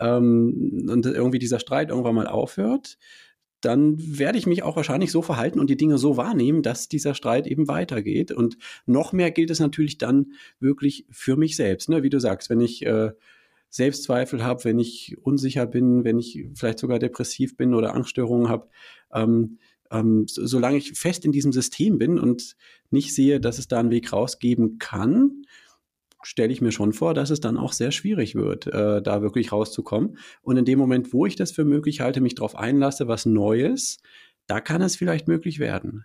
ähm, und irgendwie dieser Streit irgendwann mal aufhört, dann werde ich mich auch wahrscheinlich so verhalten und die Dinge so wahrnehmen, dass dieser Streit eben weitergeht. Und noch mehr gilt es natürlich dann wirklich für mich selbst. Ne? Wie du sagst, wenn ich äh, Selbstzweifel habe, wenn ich unsicher bin, wenn ich vielleicht sogar depressiv bin oder Angststörungen habe, ähm, ähm, so, solange ich fest in diesem System bin und nicht sehe, dass es da einen Weg rausgeben kann, stelle ich mir schon vor, dass es dann auch sehr schwierig wird, äh, da wirklich rauszukommen. Und in dem Moment, wo ich das für möglich halte, mich darauf einlasse, was Neues, da kann es vielleicht möglich werden.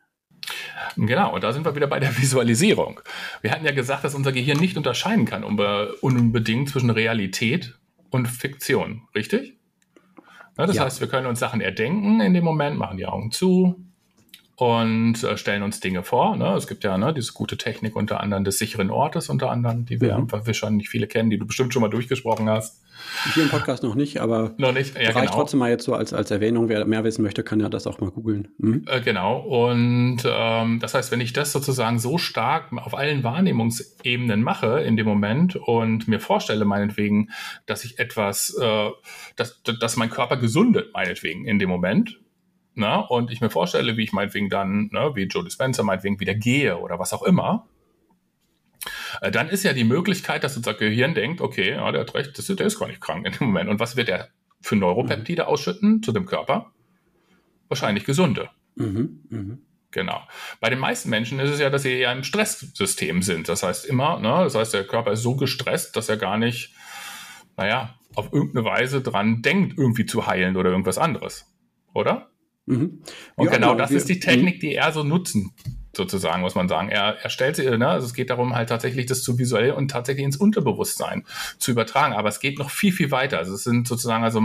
Genau, und da sind wir wieder bei der Visualisierung. Wir hatten ja gesagt, dass unser Gehirn nicht unterscheiden kann unbedingt zwischen Realität und Fiktion, richtig? Ja, das ja. heißt, wir können uns Sachen erdenken in dem Moment, machen die Augen zu, und äh, stellen uns Dinge vor. Ne? Es gibt ja ne, diese gute Technik unter anderem des sicheren Ortes, unter anderem, die wir mhm. wahrscheinlich viele kennen, die du bestimmt schon mal durchgesprochen hast. Hier im Podcast noch nicht, aber noch nicht. Ja, reicht genau. trotzdem mal jetzt so als, als Erwähnung. Wer mehr wissen möchte, kann ja das auch mal googeln. Mhm. Äh, genau. Und ähm, das heißt, wenn ich das sozusagen so stark auf allen Wahrnehmungsebenen mache in dem Moment und mir vorstelle, meinetwegen, dass ich etwas, äh, dass, dass mein Körper gesundet, meinetwegen in dem Moment, ne, und ich mir vorstelle, wie ich meinetwegen dann, ne, wie Joe Dispenza meinetwegen wieder gehe oder was auch immer, äh, dann ist ja die Möglichkeit, dass unser Gehirn denkt, okay, ja, der hat recht, das, der ist gar nicht krank in dem Moment. Und was wird er für Neuropeptide mhm. ausschütten zu dem Körper? Wahrscheinlich gesunde. Mhm, mh. Genau. Bei den meisten Menschen ist es ja, dass sie ja im Stresssystem sind. Das heißt immer, ne, das heißt, der Körper ist so gestresst, dass er gar nicht, naja, auf irgendeine Weise dran denkt, irgendwie zu heilen oder irgendwas anderes. Oder? Mhm. Und ja, genau, genau das wir, ist die Technik, mhm. die er so nutzen, sozusagen, muss man sagen. Er, er stellt sie, ne, also es geht darum, halt tatsächlich das zu visuell und tatsächlich ins Unterbewusstsein zu übertragen. Aber es geht noch viel, viel weiter. Also es sind sozusagen, also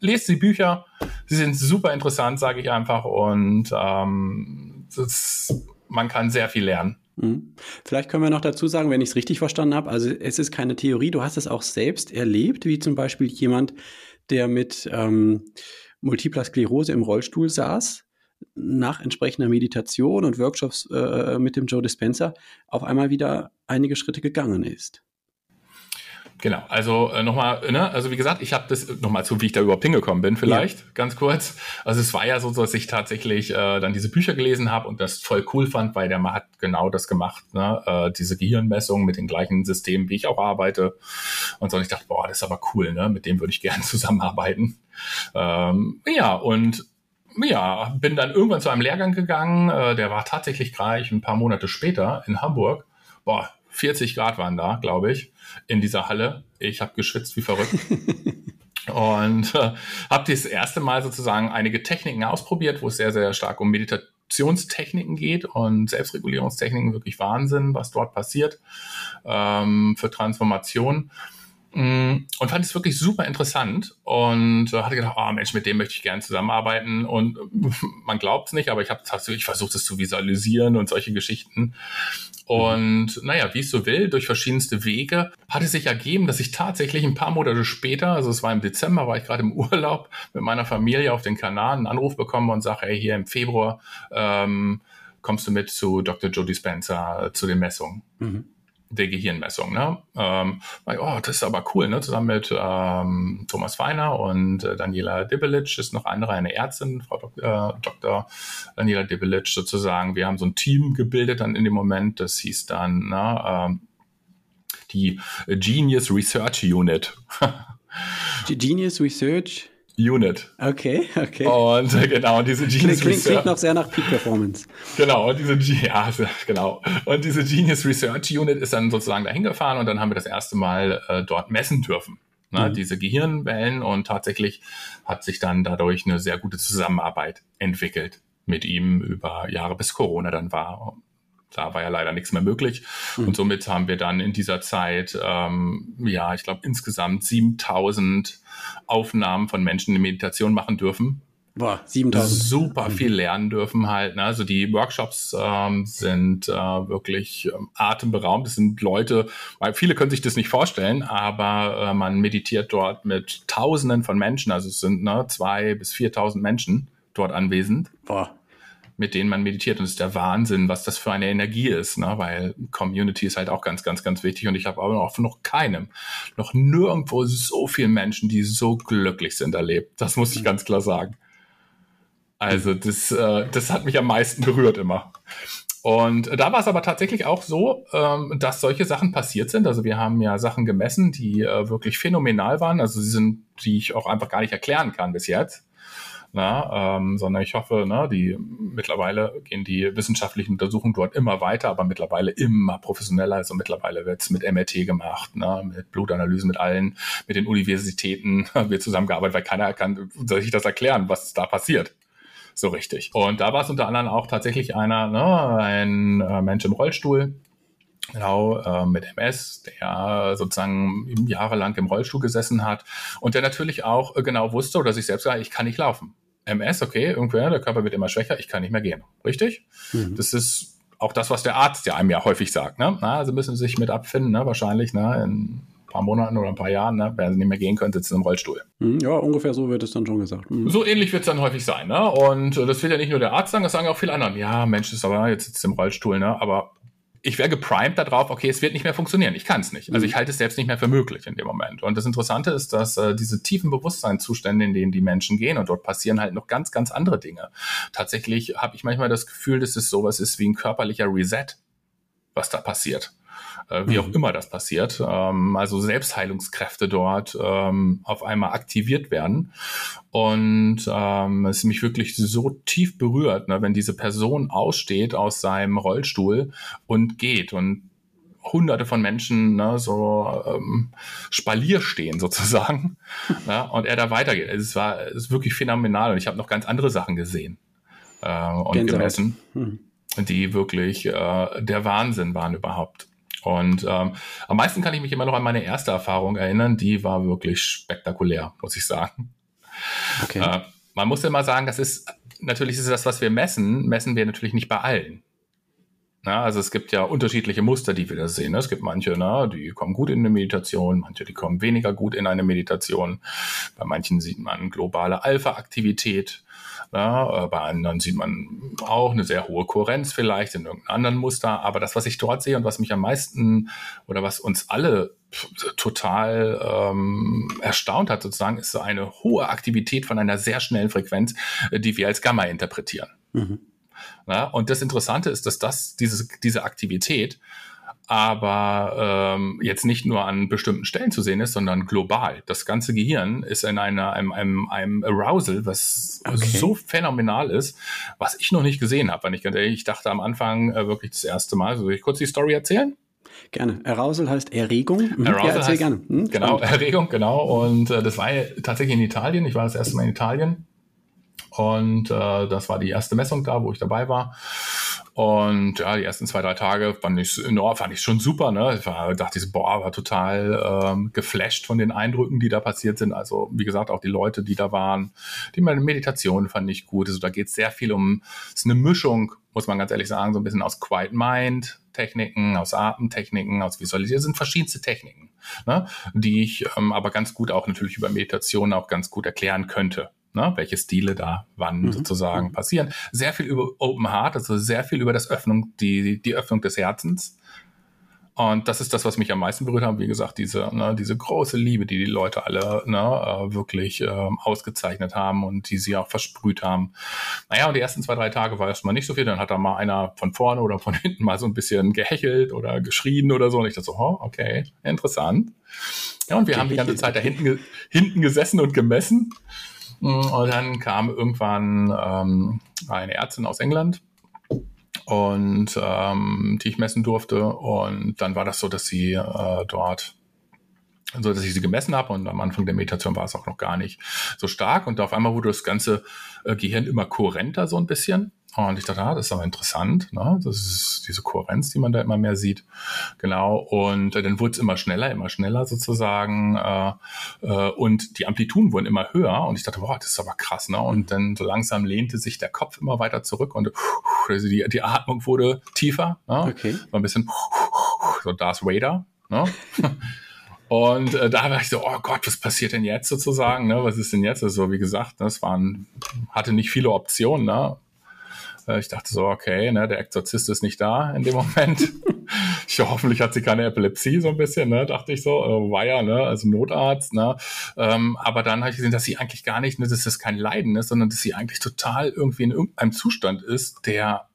lest die Bücher, sie sind super interessant, sage ich einfach. Und ähm, das, man kann sehr viel lernen. Mhm. Vielleicht können wir noch dazu sagen, wenn ich es richtig verstanden habe, also es ist keine Theorie, du hast es auch selbst erlebt, wie zum Beispiel jemand, der mit ähm, Multipler Sklerose im Rollstuhl saß, nach entsprechender Meditation und Workshops äh, mit dem Joe Dispenza auf einmal wieder einige Schritte gegangen ist. Genau, also äh, nochmal, ne, also wie gesagt, ich habe das nochmal zu, wie ich da überhaupt hingekommen bin, vielleicht ja. ganz kurz. Also es war ja so, dass ich tatsächlich äh, dann diese Bücher gelesen habe und das voll cool fand, weil der Mann hat genau das gemacht, ne, äh, diese Gehirnmessung mit den gleichen Systemen, wie ich auch arbeite. Und so, und ich dachte, boah, das ist aber cool, ne, mit dem würde ich gerne (laughs) zusammenarbeiten. Ähm, ja, und ja, bin dann irgendwann zu einem Lehrgang gegangen, äh, der war tatsächlich gleich ein paar Monate später in Hamburg. Boah, 40 Grad waren da, glaube ich, in dieser Halle. Ich habe geschwitzt wie verrückt. (laughs) und äh, habe das erste Mal sozusagen einige Techniken ausprobiert, wo es sehr, sehr stark um Meditationstechniken geht und Selbstregulierungstechniken. Wirklich Wahnsinn, was dort passiert ähm, für Transformation. Mm, und fand es wirklich super interessant und äh, hatte gedacht, oh Mensch, mit dem möchte ich gerne zusammenarbeiten und (laughs) man glaubt es nicht, aber ich habe tatsächlich versucht, es zu visualisieren und solche Geschichten. Und naja, wie es so will, durch verschiedenste Wege hat es sich ergeben, dass ich tatsächlich ein paar Monate später, also es war im Dezember, war ich gerade im (laughs) Urlaub mit meiner Familie auf den Kanaren, einen Anruf bekommen und sage, ey, hier im Februar ähm, kommst du mit zu Dr. Jody Spencer zu den Messungen. Mhm der Gehirnmessung. Ne? Ähm, oh, das ist aber cool, ne? zusammen mit ähm, Thomas Feiner und äh, Daniela Dibelic ist noch andere, eine Ärztin, Frau Dok äh, Dr. Daniela Dibelic sozusagen. Wir haben so ein Team gebildet dann in dem Moment, das hieß dann ne, ähm, die Genius Research Unit. (laughs) Genius Research Unit. Okay, okay. Und äh, genau, diese Genius klingt, Research. Klingt noch sehr nach Peak Performance. Genau, und diese, ja, genau. Und diese Genius Research Unit ist dann sozusagen dahin gefahren und dann haben wir das erste Mal äh, dort messen dürfen. Ne, mhm. Diese Gehirnwellen und tatsächlich hat sich dann dadurch eine sehr gute Zusammenarbeit entwickelt mit ihm über Jahre, bis Corona dann war da war ja leider nichts mehr möglich. Mhm. Und somit haben wir dann in dieser Zeit, ähm, ja, ich glaube, insgesamt 7000 Aufnahmen von Menschen in Meditation machen dürfen. Boah, 7000. Super viel lernen dürfen halt. Ne? Also die Workshops ähm, sind äh, wirklich ähm, atemberaubend. Das sind Leute, weil viele können sich das nicht vorstellen, aber äh, man meditiert dort mit Tausenden von Menschen. Also es sind ne, zwei bis 4.000 Menschen dort anwesend. Boah mit denen man meditiert. Und es ist der Wahnsinn, was das für eine Energie ist, ne? weil Community ist halt auch ganz, ganz, ganz wichtig. Und ich habe aber noch, noch keinem, noch nirgendwo so viele Menschen, die so glücklich sind, erlebt. Das muss ich mhm. ganz klar sagen. Also das, äh, das hat mich am meisten berührt immer. Und da war es aber tatsächlich auch so, ähm, dass solche Sachen passiert sind. Also wir haben ja Sachen gemessen, die äh, wirklich phänomenal waren. Also sie sind, die ich auch einfach gar nicht erklären kann bis jetzt. Na, ähm, sondern ich hoffe, ne, die mittlerweile gehen die wissenschaftlichen Untersuchungen dort immer weiter, aber mittlerweile immer professioneller. Also mittlerweile wird es mit MRT gemacht, ne, mit Blutanalysen, mit allen, mit den Universitäten (laughs) wird zusammengearbeitet, weil keiner kann sich das erklären, was da passiert so richtig. Und da war es unter anderem auch tatsächlich einer, ne, ein äh, Mensch im Rollstuhl, genau, äh, mit MS, der sozusagen jahrelang im Rollstuhl gesessen hat und der natürlich auch äh, genau wusste oder sich selbst gesagt, ich kann nicht laufen. MS, okay, irgendwer, der Körper wird immer schwächer, ich kann nicht mehr gehen. Richtig? Mhm. Das ist auch das, was der Arzt ja einem ja häufig sagt. Ne? Na, also müssen sie sich mit abfinden, ne? wahrscheinlich, ne? in paar Monaten oder ein paar Jahren, ne, wenn sie nicht mehr gehen können, sitzen im Rollstuhl. Hm, ja, ungefähr so wird es dann schon gesagt. Mhm. So ähnlich wird es dann häufig sein. Ne? Und äh, das will ja nicht nur der Arzt sagen, das sagen auch viele anderen. Ja, Mensch, das ist aber jetzt sitzt im Rollstuhl, ne? aber ich wäre geprimed darauf, okay, es wird nicht mehr funktionieren. Ich kann es nicht. Also mhm. ich halte es selbst nicht mehr für möglich in dem Moment. Und das Interessante ist, dass äh, diese tiefen Bewusstseinszustände, in denen die Menschen gehen, und dort passieren halt noch ganz, ganz andere Dinge. Tatsächlich habe ich manchmal das Gefühl, dass es sowas ist wie ein körperlicher Reset, was da passiert äh, wie auch mhm. immer das passiert, ähm, also Selbstheilungskräfte dort ähm, auf einmal aktiviert werden. Und ähm, es mich wirklich so tief berührt, ne, wenn diese Person aussteht aus seinem Rollstuhl und geht und hunderte von Menschen ne, so ähm, Spalier stehen sozusagen (laughs) ne, und er da weitergeht. Es war es ist wirklich phänomenal und ich habe noch ganz andere Sachen gesehen äh, und Gänsehaut. gemessen, hm. die wirklich äh, der Wahnsinn waren überhaupt. Und ähm, am meisten kann ich mich immer noch an meine erste Erfahrung erinnern. Die war wirklich spektakulär, muss ich sagen. Okay. Äh, man muss ja mal sagen, das ist natürlich ist das, was wir messen, messen wir natürlich nicht bei allen. Na, also es gibt ja unterschiedliche Muster, die wir da sehen. Es gibt manche, na, die kommen gut in eine Meditation, manche, die kommen weniger gut in eine Meditation. Bei manchen sieht man globale Alpha-Aktivität. Ja, äh, bei anderen sieht man auch eine sehr hohe Kohärenz vielleicht in irgendeinem anderen Muster. Aber das, was ich dort sehe und was mich am meisten oder was uns alle total ähm, erstaunt hat, sozusagen, ist so eine hohe Aktivität von einer sehr schnellen Frequenz, äh, die wir als Gamma interpretieren. Mhm. Ja, und das Interessante ist, dass das, diese, diese Aktivität aber ähm, jetzt nicht nur an bestimmten Stellen zu sehen ist, sondern global. Das ganze Gehirn ist in einer, einem, einem, einem Arousal, was okay. so phänomenal ist, was ich noch nicht gesehen habe. Ich, ich dachte am Anfang äh, wirklich das erste Mal. Soll ich kurz die Story erzählen? Gerne. Arousal heißt Erregung. Mhm. Arousal ja, erzähl heißt, gerne. Hm? Genau, Erregung, genau. Und äh, das war tatsächlich in Italien. Ich war das erste Mal in Italien. Und äh, das war die erste Messung da, wo ich dabei war. Und ja, die ersten zwei, drei Tage fand ich no, fand ich schon super. Ne? Ich war, dachte ich, boah, war total ähm, geflasht von den Eindrücken, die da passiert sind. Also wie gesagt, auch die Leute, die da waren, die meine Meditation fand ich gut. Also da geht es sehr viel um, es ist eine Mischung, muss man ganz ehrlich sagen, so ein bisschen aus Quiet Mind, Techniken, aus Atemtechniken, aus Visualisieren, sind verschiedenste Techniken, ne? die ich ähm, aber ganz gut auch natürlich über Meditation auch ganz gut erklären könnte ne, welche Stile da wann mhm. sozusagen mhm. passieren. Sehr viel über Open Heart, also sehr viel über das Öffnung, die, die Öffnung des Herzens. Und das ist das, was mich am meisten berührt hat. Wie gesagt, diese, ne, diese große Liebe, die die Leute alle ne, äh, wirklich äh, ausgezeichnet haben und die sie auch versprüht haben. Naja, und die ersten zwei, drei Tage war erstmal nicht so viel. Dann hat da mal einer von vorne oder von (laughs) hinten mal so ein bisschen gehechelt oder geschrien oder so. Und ich dachte so, oh, okay, interessant. Ja, und wir haben die ganze Zeit da hinten, hinten gesessen und gemessen. Und dann kam irgendwann ähm, eine Ärztin aus England und ähm, die ich messen durfte. Und dann war das so, dass sie äh, dort so dass ich sie gemessen habe und am Anfang der Meditation war es auch noch gar nicht so stark und auf einmal wurde das ganze äh, Gehirn immer kohärenter so ein bisschen und ich dachte, ah, das ist aber interessant, ne? das ist diese Kohärenz, die man da immer mehr sieht. Genau, und äh, dann wurde es immer schneller, immer schneller sozusagen äh, äh, und die Amplituden wurden immer höher und ich dachte, boah, das ist aber krass. Ne? Und dann so langsam lehnte sich der Kopf immer weiter zurück und also die, die Atmung wurde tiefer. Ne? Okay. So ein bisschen so Darth Vader. Ne? (laughs) Und äh, da war ich so, oh Gott, was passiert denn jetzt sozusagen? Ne? Was ist denn jetzt? Also, wie gesagt, das waren, hatte nicht viele Optionen. Ne? Äh, ich dachte so, okay, ne, der Exorzist ist nicht da in dem Moment. (laughs) ich hoffentlich hat sie keine Epilepsie, so ein bisschen, ne, dachte ich so, äh, war ja, ne, also Notarzt, ne. Ähm, aber dann habe ich gesehen, dass sie eigentlich gar nicht, ne, dass das kein Leiden ist, sondern dass sie eigentlich total irgendwie in irgendeinem Zustand ist, der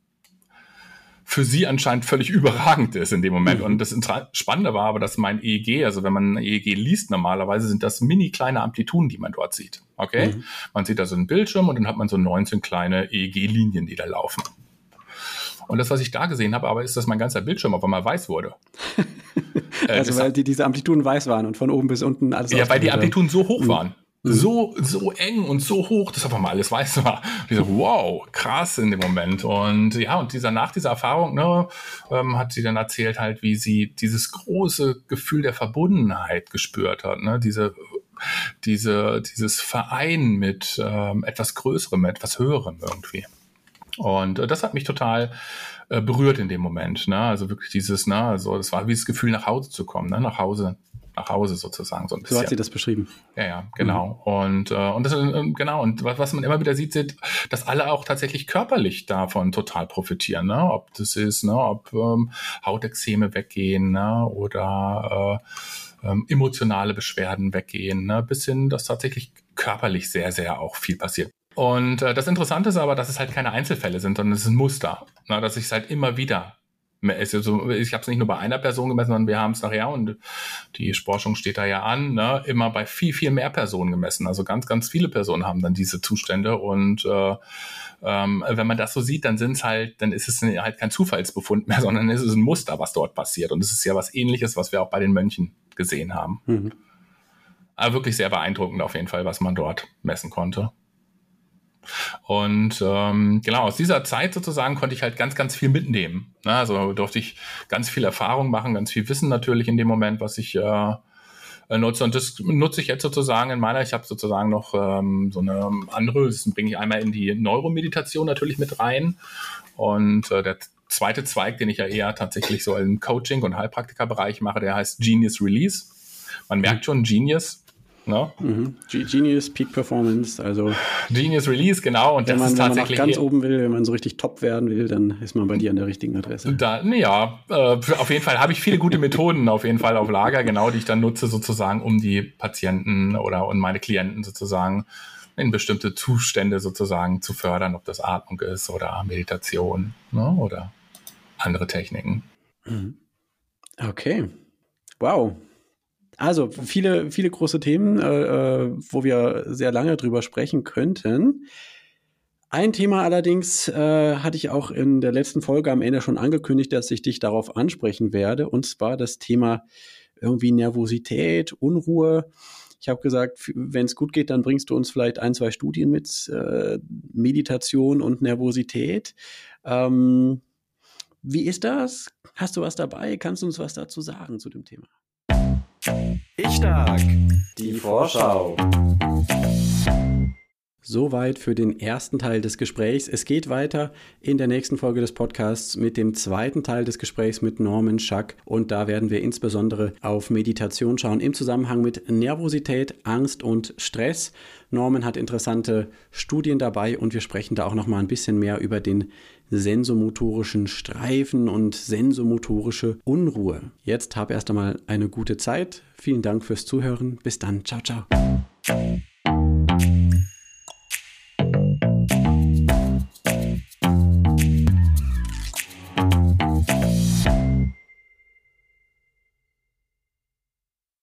für sie anscheinend völlig überragend ist in dem Moment. Mhm. Und das Spannende war aber, dass mein EEG, also wenn man ein EEG liest normalerweise, sind das mini kleine Amplituden, die man dort sieht. Okay? Mhm. Man sieht da so einen Bildschirm und dann hat man so 19 kleine EEG-Linien, die da laufen. Und das, was ich da gesehen habe, aber ist, dass mein ganzer Bildschirm auf einmal weiß wurde. (laughs) also weil die, diese Amplituden weiß waren und von oben bis unten alles Ja, weil die Amplituden so hoch mhm. waren. Mhm. So, so eng und so hoch, dass einfach mal alles weiß war. Und ich so, wow, krass in dem Moment. Und ja, und dieser, nach dieser Erfahrung, ne, ähm, hat sie dann erzählt halt, wie sie dieses große Gefühl der Verbundenheit gespürt hat, ne, diese, diese, dieses Verein mit ähm, etwas Größerem, etwas Höherem irgendwie. Und äh, das hat mich total äh, berührt in dem Moment. Ne? Also wirklich dieses, ne, also das war wie das Gefühl, nach Hause zu kommen, ne? nach Hause, nach Hause sozusagen so ein bisschen. So hat sie das beschrieben. Ja, ja, genau. Mhm. Und äh, und das äh, genau und was, was man immer wieder sieht, sind, dass alle auch tatsächlich körperlich davon total profitieren. Ne? Ob das ist, ne, ob ähm, Hautexeme weggehen, ne, oder äh, ähm, emotionale Beschwerden weggehen, ne, bis hin, dass tatsächlich körperlich sehr, sehr auch viel passiert. Und äh, das Interessante ist aber, dass es halt keine Einzelfälle sind, sondern es ist ein Muster. Na, dass ich es halt immer wieder also ich habe es nicht nur bei einer Person gemessen, sondern wir haben es nachher und die Forschung steht da ja an, ne, immer bei viel, viel mehr Personen gemessen. Also ganz, ganz viele Personen haben dann diese Zustände und äh, ähm, wenn man das so sieht, dann sind es halt, dann ist es halt kein Zufallsbefund mehr, (laughs) sondern es ist ein Muster, was dort passiert. Und es ist ja was ähnliches, was wir auch bei den Mönchen gesehen haben. Mhm. Aber wirklich sehr beeindruckend auf jeden Fall, was man dort messen konnte. Und ähm, genau, aus dieser Zeit sozusagen konnte ich halt ganz, ganz viel mitnehmen. Ne? Also durfte ich ganz viel Erfahrung machen, ganz viel Wissen natürlich in dem Moment, was ich äh, nutze. Und das nutze ich jetzt sozusagen in meiner, ich habe sozusagen noch ähm, so eine andere, das bringe ich einmal in die Neuromeditation natürlich mit rein. Und äh, der zweite Zweig, den ich ja eher tatsächlich so im Coaching- und Heilpraktikerbereich mache, der heißt Genius Release. Man merkt schon, Genius Ne? Mhm. Genius Peak Performance, also Genius Release, genau. Und wenn das man, ist tatsächlich wenn man ganz oben will, wenn man so richtig top werden will, dann ist man bei dir an der richtigen Adresse. Da, ja, äh, auf jeden Fall habe ich viele gute Methoden auf jeden Fall auf Lager, genau, die ich dann nutze sozusagen, um die Patienten oder und meine Klienten sozusagen in bestimmte Zustände sozusagen zu fördern, ob das Atmung ist oder Meditation ne, oder andere Techniken. Mhm. Okay. Wow, also viele, viele große Themen, äh, äh, wo wir sehr lange drüber sprechen könnten. Ein Thema allerdings äh, hatte ich auch in der letzten Folge am Ende schon angekündigt, dass ich dich darauf ansprechen werde, und zwar das Thema irgendwie Nervosität, Unruhe. Ich habe gesagt, wenn es gut geht, dann bringst du uns vielleicht ein, zwei Studien mit äh, Meditation und Nervosität. Ähm, wie ist das? Hast du was dabei? Kannst du uns was dazu sagen zu dem Thema? Ich stark. Die Vorschau. Soweit für den ersten Teil des Gesprächs. Es geht weiter in der nächsten Folge des Podcasts mit dem zweiten Teil des Gesprächs mit Norman Schack. Und da werden wir insbesondere auf Meditation schauen im Zusammenhang mit Nervosität, Angst und Stress. Norman hat interessante Studien dabei und wir sprechen da auch noch mal ein bisschen mehr über den sensomotorischen Streifen und sensomotorische Unruhe. Jetzt hab erst einmal eine gute Zeit. Vielen Dank fürs Zuhören. Bis dann. Ciao, ciao.